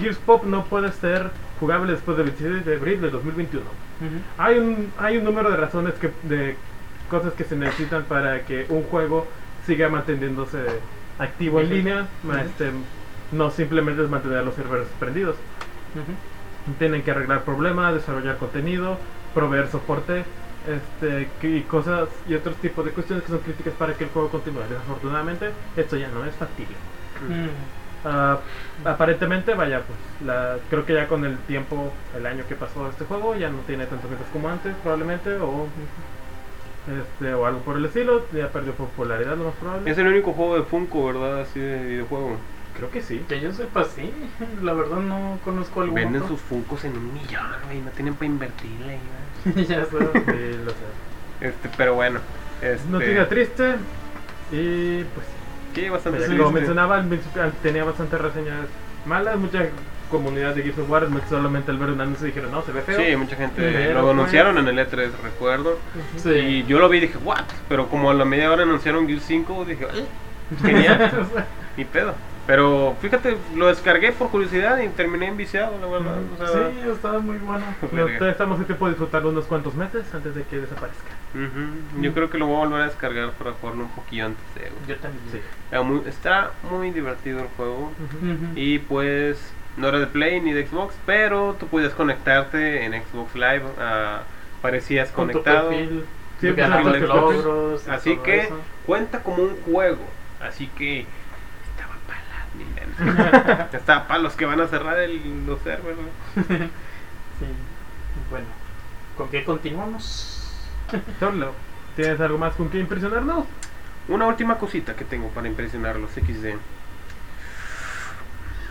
Gears Pop no puede ser jugable después del 26 de abril del 2021? Ujú. Hay un, hay un número de razones que, de cosas que se necesitan para que un juego siga manteniéndose activo en línea, este, no simplemente es mantener los servidores prendidos. Tienen que arreglar problemas, desarrollar contenido, proveer soporte, este, y cosas y otros tipos de cuestiones que son críticas para que el juego continúe. Desafortunadamente, esto ya no es factible. Ah, aparentemente, vaya, pues la, creo que ya con el tiempo, el año que pasó este juego, ya no tiene tantos ventas como antes, probablemente, o este o algo por el estilo, ya perdió popularidad, lo más probable. Es el único juego de Funko, ¿verdad? Así de videojuego. Creo que sí. Que yo sepa, sí. La verdad no conozco algún Venden otro. sus Funkos en un millón, güey. No tienen para invertirle. ya sé. Sí, lo sé. Este, pero bueno. Este, Noticia triste y pues Sí, bastante Pues, como sí. mencionaba, tenía bastantes reseñas malas, mucha comunidad de Gears of War solamente al ver un anuncio dijeron, no, se ve feo. Sí, mucha gente Pero, lo anunciaron en el E3, recuerdo. Sí. Y yo lo vi y dije, ¿what? Pero como a la media hora anunciaron Gears 5, dije, "Eh, genial, ni pedo. Pero fíjate, lo descargué por curiosidad y terminé enviciado, la verdad. O sea, sí, estaba muy bueno. Todavía estamos en tiempo de disfrutarlo unos cuantos meses antes de que desaparezca. ujú, Yo creo que lo voy a volver a descargar para jugarlo un poquillo antes de. Yo también. Sí. Está muy, está muy divertido el juego. Y pues no era de Play ni de Xbox, pero tú podías conectarte en Xbox Live. ah, parecías Con tu conectado. perfil, Sí, ganando pues, logros. Así que eso. cuenta como un juego. Así que estaba para las niñas. Estaba para los que van a cerrar el, los servers. ¿no? Sí. Bueno, ¿con qué continuamos? Solo, ¿tienes algo más con que impresionarnos? Una última cosita que tengo para impresionarlos, XD.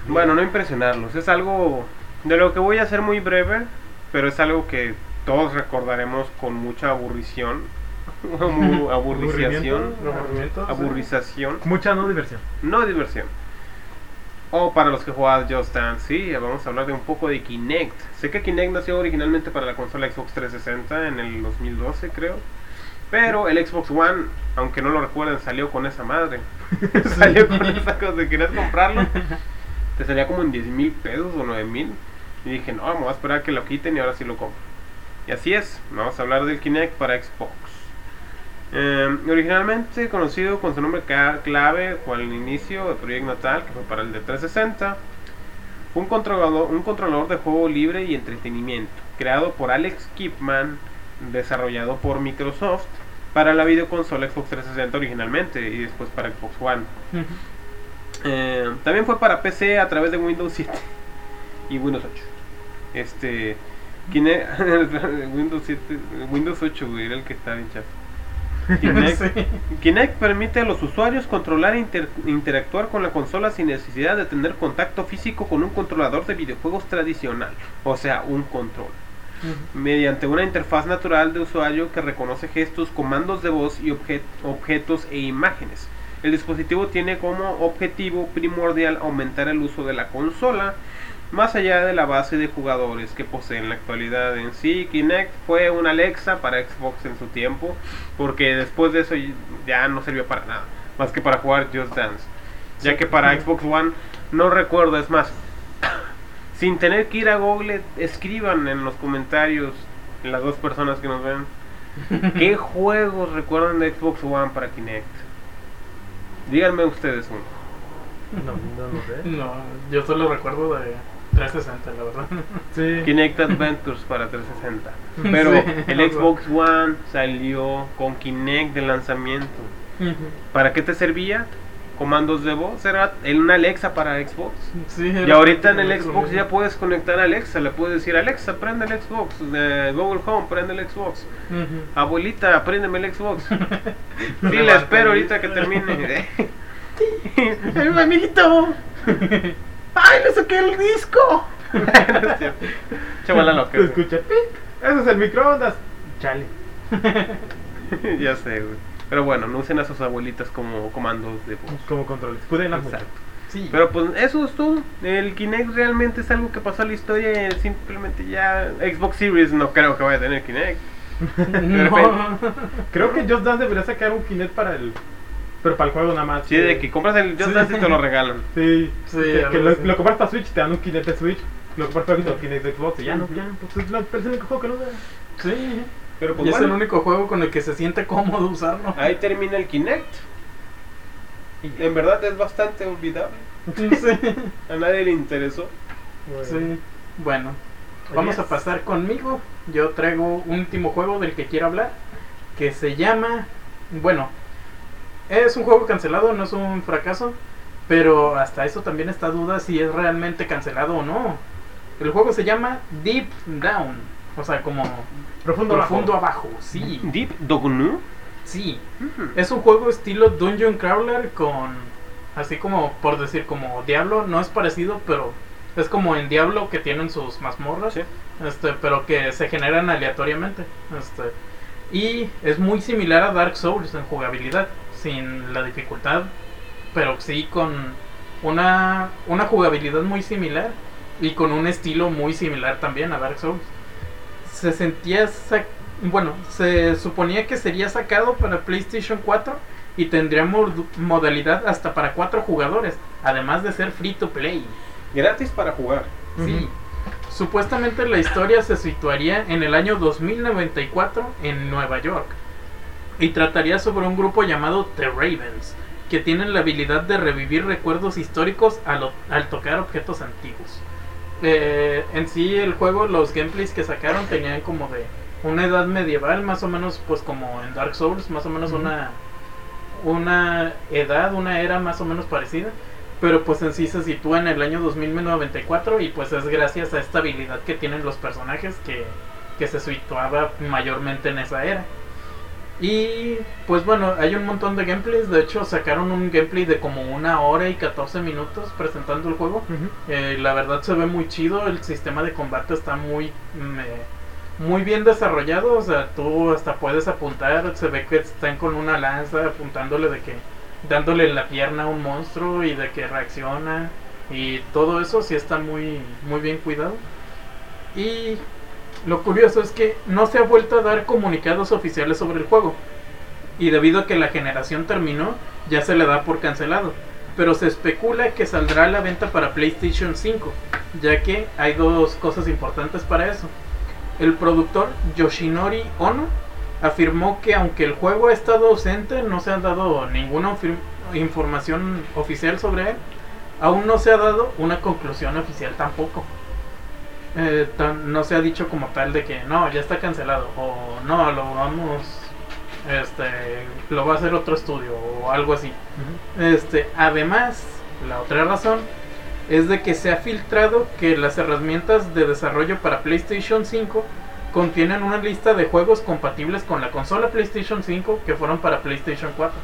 Bueno, no impresionarlos, es algo de lo que voy a hacer muy breve, pero es algo que todos recordaremos con mucha aburrición. Aburrimiento. Aburrización. Mucha no diversión. No diversión. O para los que jugaban Just Dance, sí, vamos a hablar de un poco de Kinect. Sé que Kinect nació originalmente para la consola Xbox 360 en el 2012, creo. Pero el Xbox One, aunque no lo recuerden, salió con esa madre. salió con esa cosa. Querías comprarlo, te salía como en 10 mil pesos o 9 mil. Y dije, no, vamos a esperar a que lo quiten y ahora sí lo compro. Y así es, vamos a hablar del Kinect para Xbox. Eh, originalmente conocido con su nombre clave o al inicio de Project Natal, que fue para el de 360, fue un controlador, un controlador de juego libre y entretenimiento, creado por Alex Kipman, desarrollado por Microsoft para la videoconsola Xbox 360 originalmente y después para Xbox One. Eh, también fue para PC a través de Windows 7 y Windows 8. Este. Windows 7, Windows 8 güey, era el que estaba bien chafa. Kinect, Sí. Kinect permite a los usuarios controlar e inter- interactuar con la consola sin necesidad de tener contacto físico con un controlador de videojuegos tradicional, o sea, un control mediante una interfaz natural de usuario que reconoce gestos, comandos de voz y obje- objetos e imágenes. El dispositivo tiene como objetivo primordial aumentar el uso de la consola más allá de la base de jugadores que posee en la actualidad. En sí, Kinect fue una Alexa para Xbox en su tiempo, porque después de eso ya no sirvió para nada, más que para jugar Just Dance. Ya que para Xbox One no recuerdo, es más, sin tener que ir a Google, escriban en los comentarios las dos personas que nos ven qué juegos recuerdan de Xbox One para Kinect. Díganme ustedes uno. No, no, no sé. No, yo solo recuerdo de 360, la verdad. Sí. Kinect Adventures para 360. Pero Sí. el Xbox One salió con Kinect de lanzamiento. ¿Para qué te servía? Comandos de voz, era en una Alexa para Xbox. Sí, Y ahorita en el Xbox ya puedes conectar a Alexa, le puedes decir Alexa, prende el Xbox, eh, Google Home, prende el Xbox. Abuelita, préndeme el Xbox. Sí, la espero ahorita que termine. ¡Ay, mi amiguito! ¡Ay, le saqué el disco! Chavala loca. Escucha. Ese es el microondas. Chale. ya sé, güey. Pero bueno, no usen a sus abuelitas como comandos de voz. Como controles. Cuídenlas mucho. Exacto. Sí. Pero pues eso es todo. El Kinect realmente es algo que pasó a la historia. y Simplemente ya Xbox Series no creo que vaya a tener Kinect. no. Creo que Just Dance debería sacar un Kinect para el. Pero para el juego nada más. Sí, de que compras el Just Sí. Dance y te lo regalan. Sí, Sí, que, lo, lo compras para Switch, te dan un Kinect de Switch. Lo compras para Xbox, Kinect de Xbox. Y ya no, ya. Pues es, la, es el único juego que no da. Sí. Pero Y pues es bueno, el único juego con el que se siente cómodo usarlo. ahí termina el Kinect. Y en verdad es bastante olvidable. Sí. A nadie le interesó. Sí. Bueno, vamos a pasar conmigo. Yo traigo un último juego del que quiero hablar. Que se llama. Bueno, es un juego cancelado, no es un fracaso. Pero hasta eso también está duda si es realmente cancelado o no. El juego se llama Deep Down. O sea, como Profundo, profundo abajo. abajo. Sí, Deep Dognu. sí. Es un juego estilo Dungeon Crawler con. Así como, por decir, como Diablo. No es parecido, pero es como en Diablo que tienen sus mazmorras. Sí. Este, pero que se generan aleatoriamente. Este, y es muy similar a Dark Souls en jugabilidad. Sin la dificultad. Pero sí con una, una jugabilidad muy similar. Y con un estilo muy similar también a Dark Souls. Se sentía. sac- Bueno, se suponía que sería sacado para PlayStation 4 y tendría mod- modalidad hasta para 4 jugadores, además de ser free to play. Gratis para jugar. Sí. Supuestamente la historia se situaría en el año 2094 en Nueva York y trataría sobre un grupo llamado The Ravens, que tienen la habilidad de revivir recuerdos históricos al tocar objetos antiguos. Eh, en sí el juego, los gameplays que sacaron tenían como de una edad medieval, más o menos pues como en Dark Souls, más o menos una, una edad, una era más o menos parecida. Pero pues en sí se sitúa en el año 2094 y pues es gracias a esta habilidad que tienen los personajes que, que se situaba mayormente en esa era. Y pues bueno, hay un montón de gameplays, de hecho sacaron un gameplay de como una hora y 14 minutos presentando el juego. Eh, la verdad se ve muy chido, el sistema de combate está muy me- muy bien desarrollado, o sea, tú hasta puedes apuntar, se ve que están con una lanza apuntándole de que dándole en la pierna a un monstruo y de que reacciona. Y todo eso sí está muy muy bien cuidado. Y lo curioso es que no se ha vuelto a dar comunicados oficiales sobre el juego. Y debido a que la generación terminó, ya se le da por cancelado. Pero se especula que saldrá a la venta para PlayStation 5, ya que hay dos cosas importantes para eso. El productor Yoshinori Ono afirmó que aunque el juego ha estado ausente, no se ha dado ninguna información oficial sobre él, aún no se ha dado una conclusión oficial tampoco. Eh, tan- no se ha dicho como tal de que no, ya está cancelado o no, lo vamos, este, lo va a hacer otro estudio o algo así. Este, además, la otra razón es de que se ha filtrado que las herramientas de desarrollo para PlayStation 5 contienen una lista de juegos compatibles con la consola PlayStation 5 que fueron para PlayStation 4.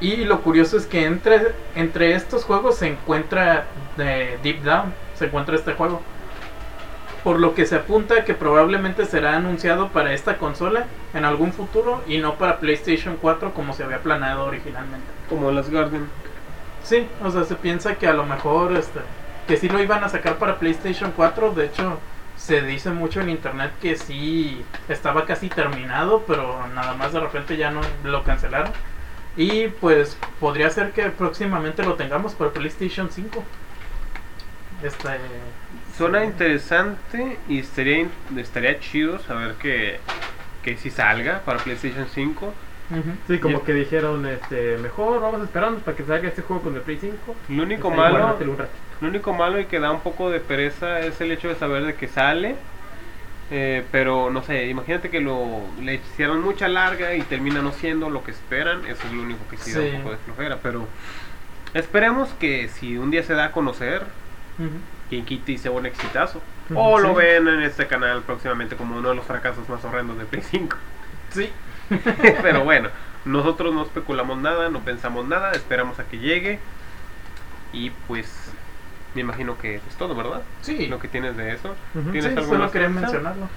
Y lo curioso es que entre, entre estos juegos se encuentra eh, Deep Down, se encuentra este juego. Por lo que se apunta que probablemente será anunciado para esta consola en algún futuro y no para PlayStation 4 como se había planeado originalmente. Como las Guardian. Sí, o sea, se piensa que a lo mejor este, que sí lo iban a sacar para PlayStation 4, de hecho se dice mucho en internet que sí estaba casi terminado, pero nada más de repente ya no lo cancelaron. Y pues podría ser que próximamente lo tengamos para PlayStation 5. Este, Suena interesante y estaría, estaría chido saber que, que si salga para PlayStation 5. ujú. Sí, como que dijeron, este, mejor vamos a esperarnos para que salga este juego con el Play 5. Lo único malo, lo único malo y que da un poco de pereza es el hecho de saber de que sale. eh, pero no sé, imagínate que lo le hicieron mucha larga y termina no siendo lo que esperan. Eso es lo único que sí, da Sí. un poco de flojera. Pero esperemos que si un día se da a conocer, Ujú. quien quite y sea un exitazo. O lo sí. ven en este canal próximamente como uno de los fracasos más horrendos de Play 5. Sí, Pero bueno, nosotros no especulamos nada, no pensamos nada, esperamos a que llegue. Y pues me imagino que es todo, ¿verdad? sí. Lo que tienes de eso. Ujú. ¿Tienes Sí, algo solo quería mencionarlo.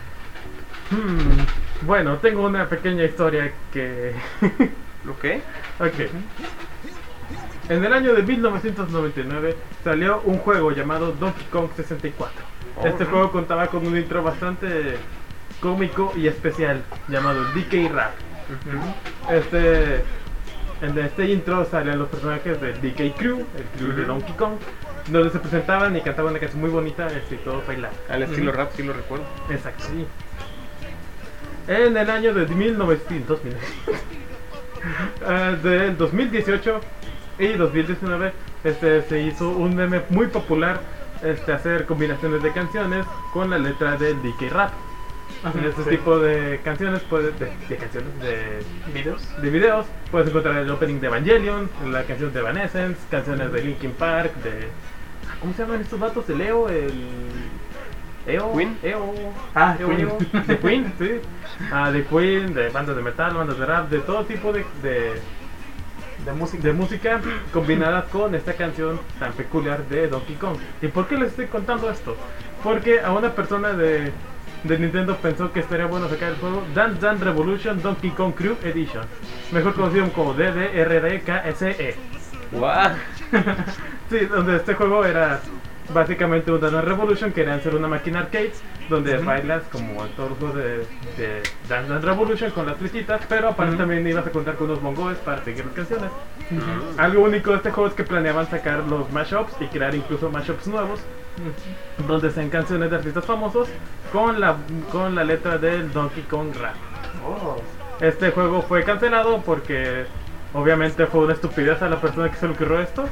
Hmm, bueno, tengo una pequeña historia que... Ok. ok. En el año de 1999 salió un juego llamado Donkey Kong 64. Este Oh. juego contaba con un intro bastante cómico y especial llamado DK Rap. Este, en este intro salían los personajes del DK Crew, el crew de. Donkey Kong, donde se presentaban y cantaban una canción muy bonita este, y todo bailando. Al estilo rap, sí lo recuerdo. Exacto. En el año de 1900, eh, del 2018 y 2019 este, se hizo un meme muy popular este, hacer combinaciones de canciones con la letra del DK Rap. Ajá, En este sí. tipo de canciones, puedes, de, de canciones, de, videos. de videos, puedes encontrar el opening de Evangelion, la canción de Evanescence, canciones de Linkin Park, de... ¿Cómo se llaman estos datos? El EO, el... EO, Queen. EO, Ah, EO, Queen. EO, de Queen, sí. Ah, de Queen, de bandas de metal, bandas de rap, de todo tipo de, de, De música. de música combinadas con esta canción tan peculiar de Donkey Kong. ¿Y por qué les estoy contando esto? Porque a una persona de, de Nintendo pensó que estaría bueno sacar el juego Dance Dance Revolution Donkey Kong Crew Edition, mejor conocido como DDRDKSE. ¡Guau! Sí, donde este juego era básicamente un Dance Revolution, querían ser una máquina arcade donde bailas como en todos los juegos de, de Dance Dance Revolution con las flechitas, pero aparte también ibas a contar con unos bongos para seguir las canciones. Algo único de este juego es que planeaban sacar los mashups y crear incluso mashups nuevos, donde sean canciones de artistas famosos con la, con la letra del Donkey Kong Rap. Oh. Este juego fue cancelado porque obviamente fue una estupidez a la persona que se le ocurrió esto.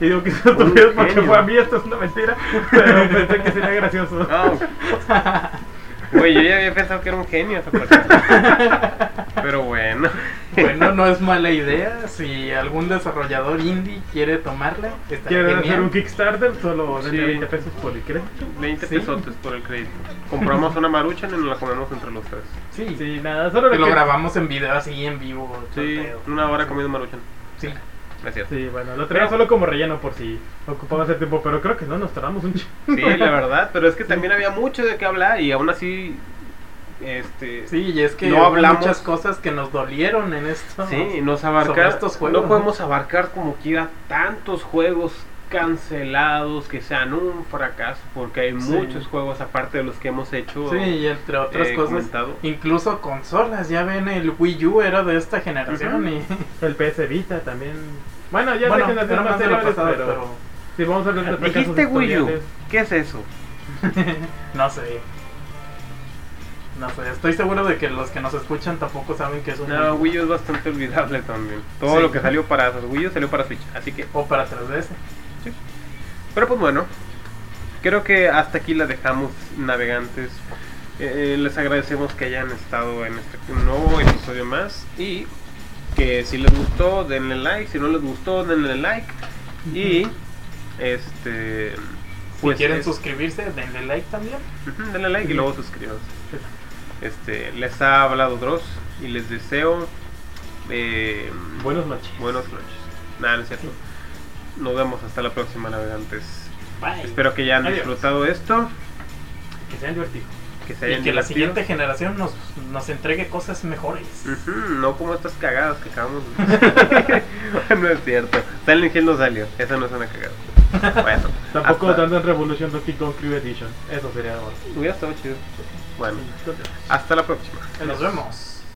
Y digo que es una Un estupidez porque fue a mí, esto es una mentira, pero pensé que sería gracioso. Ah, Güey, yo ya había pensado que era un genio esa persona. Pero bueno. Bueno, no es mala idea. Si algún desarrollador indie quiere tomarla, está ¿Quieren genial. hacer un Kickstarter? Solo Sí. 20 pesos por el crédito. 20 Sí. pesotes por el crédito. Compramos una maruchan y nos la comemos entre los tres. Sí, Sí, nada, solo Que lo que- grabamos en video así en vivo. Sí, una hora comiendo maruchan. Sí. Gracias. Sí, bueno, lo tenía solo como relleno por si ocupaba ese tiempo, pero creo que no, nos tardamos un chingo. Sí, la verdad, pero es que también había mucho de qué hablar y aún así, este, Sí, y es que No hablamos- muchas cosas que nos dolieron en esto. sí, nos sobre abarca, estos juegos, no podemos abarcar como quiera tantos juegos cancelados que sean un fracaso, porque hay Sí. muchos juegos aparte de los que hemos hecho. Sí, y entre otras eh, cosas, comentado. incluso consolas, ya ven, el Wii U era de esta generación y... El PS Vita también. Bueno, ya bueno, que era más de lo pasado, pero... pero... Sí, vamos a de Dijiste Wii U. ¿qué es eso? no sé. No sé, estoy seguro de que los que nos escuchan tampoco saben que es un No, Wii U. Wii U es bastante olvidable también. Todo Sí. lo que salió para Wii U salió para Switch, así que O para 3DS. Pero pues bueno, creo que hasta aquí la dejamos, navegantes. Eh, les agradecemos que hayan estado en este nuevo episodio más y que si les gustó denle like, si no les gustó denle like y este Si pues quieren es- suscribirse, denle like también. Denle like y luego suscríbanse. Este les ha hablado Dross y les deseo eh, Buenas noches. buenas noches. Nada, no es cierto. Nos vemos hasta la próxima, navegantes. Bye. Espero que hayan Adiós. disfrutado esto. Que sean divertidos. Que se Y hayan que la divertido. siguiente generación nos, nos entregue cosas mejores. Ujú, no como estas cagadas que acabamos de No es cierto. Silent Hill no salió. Esa no es una cagada. Bueno. Tampoco hasta- Dance Revolution Donkey Kong Crew Edition. Eso sería ahora. Hubiera estado chido. Bueno. Hasta la próxima. Nos vemos.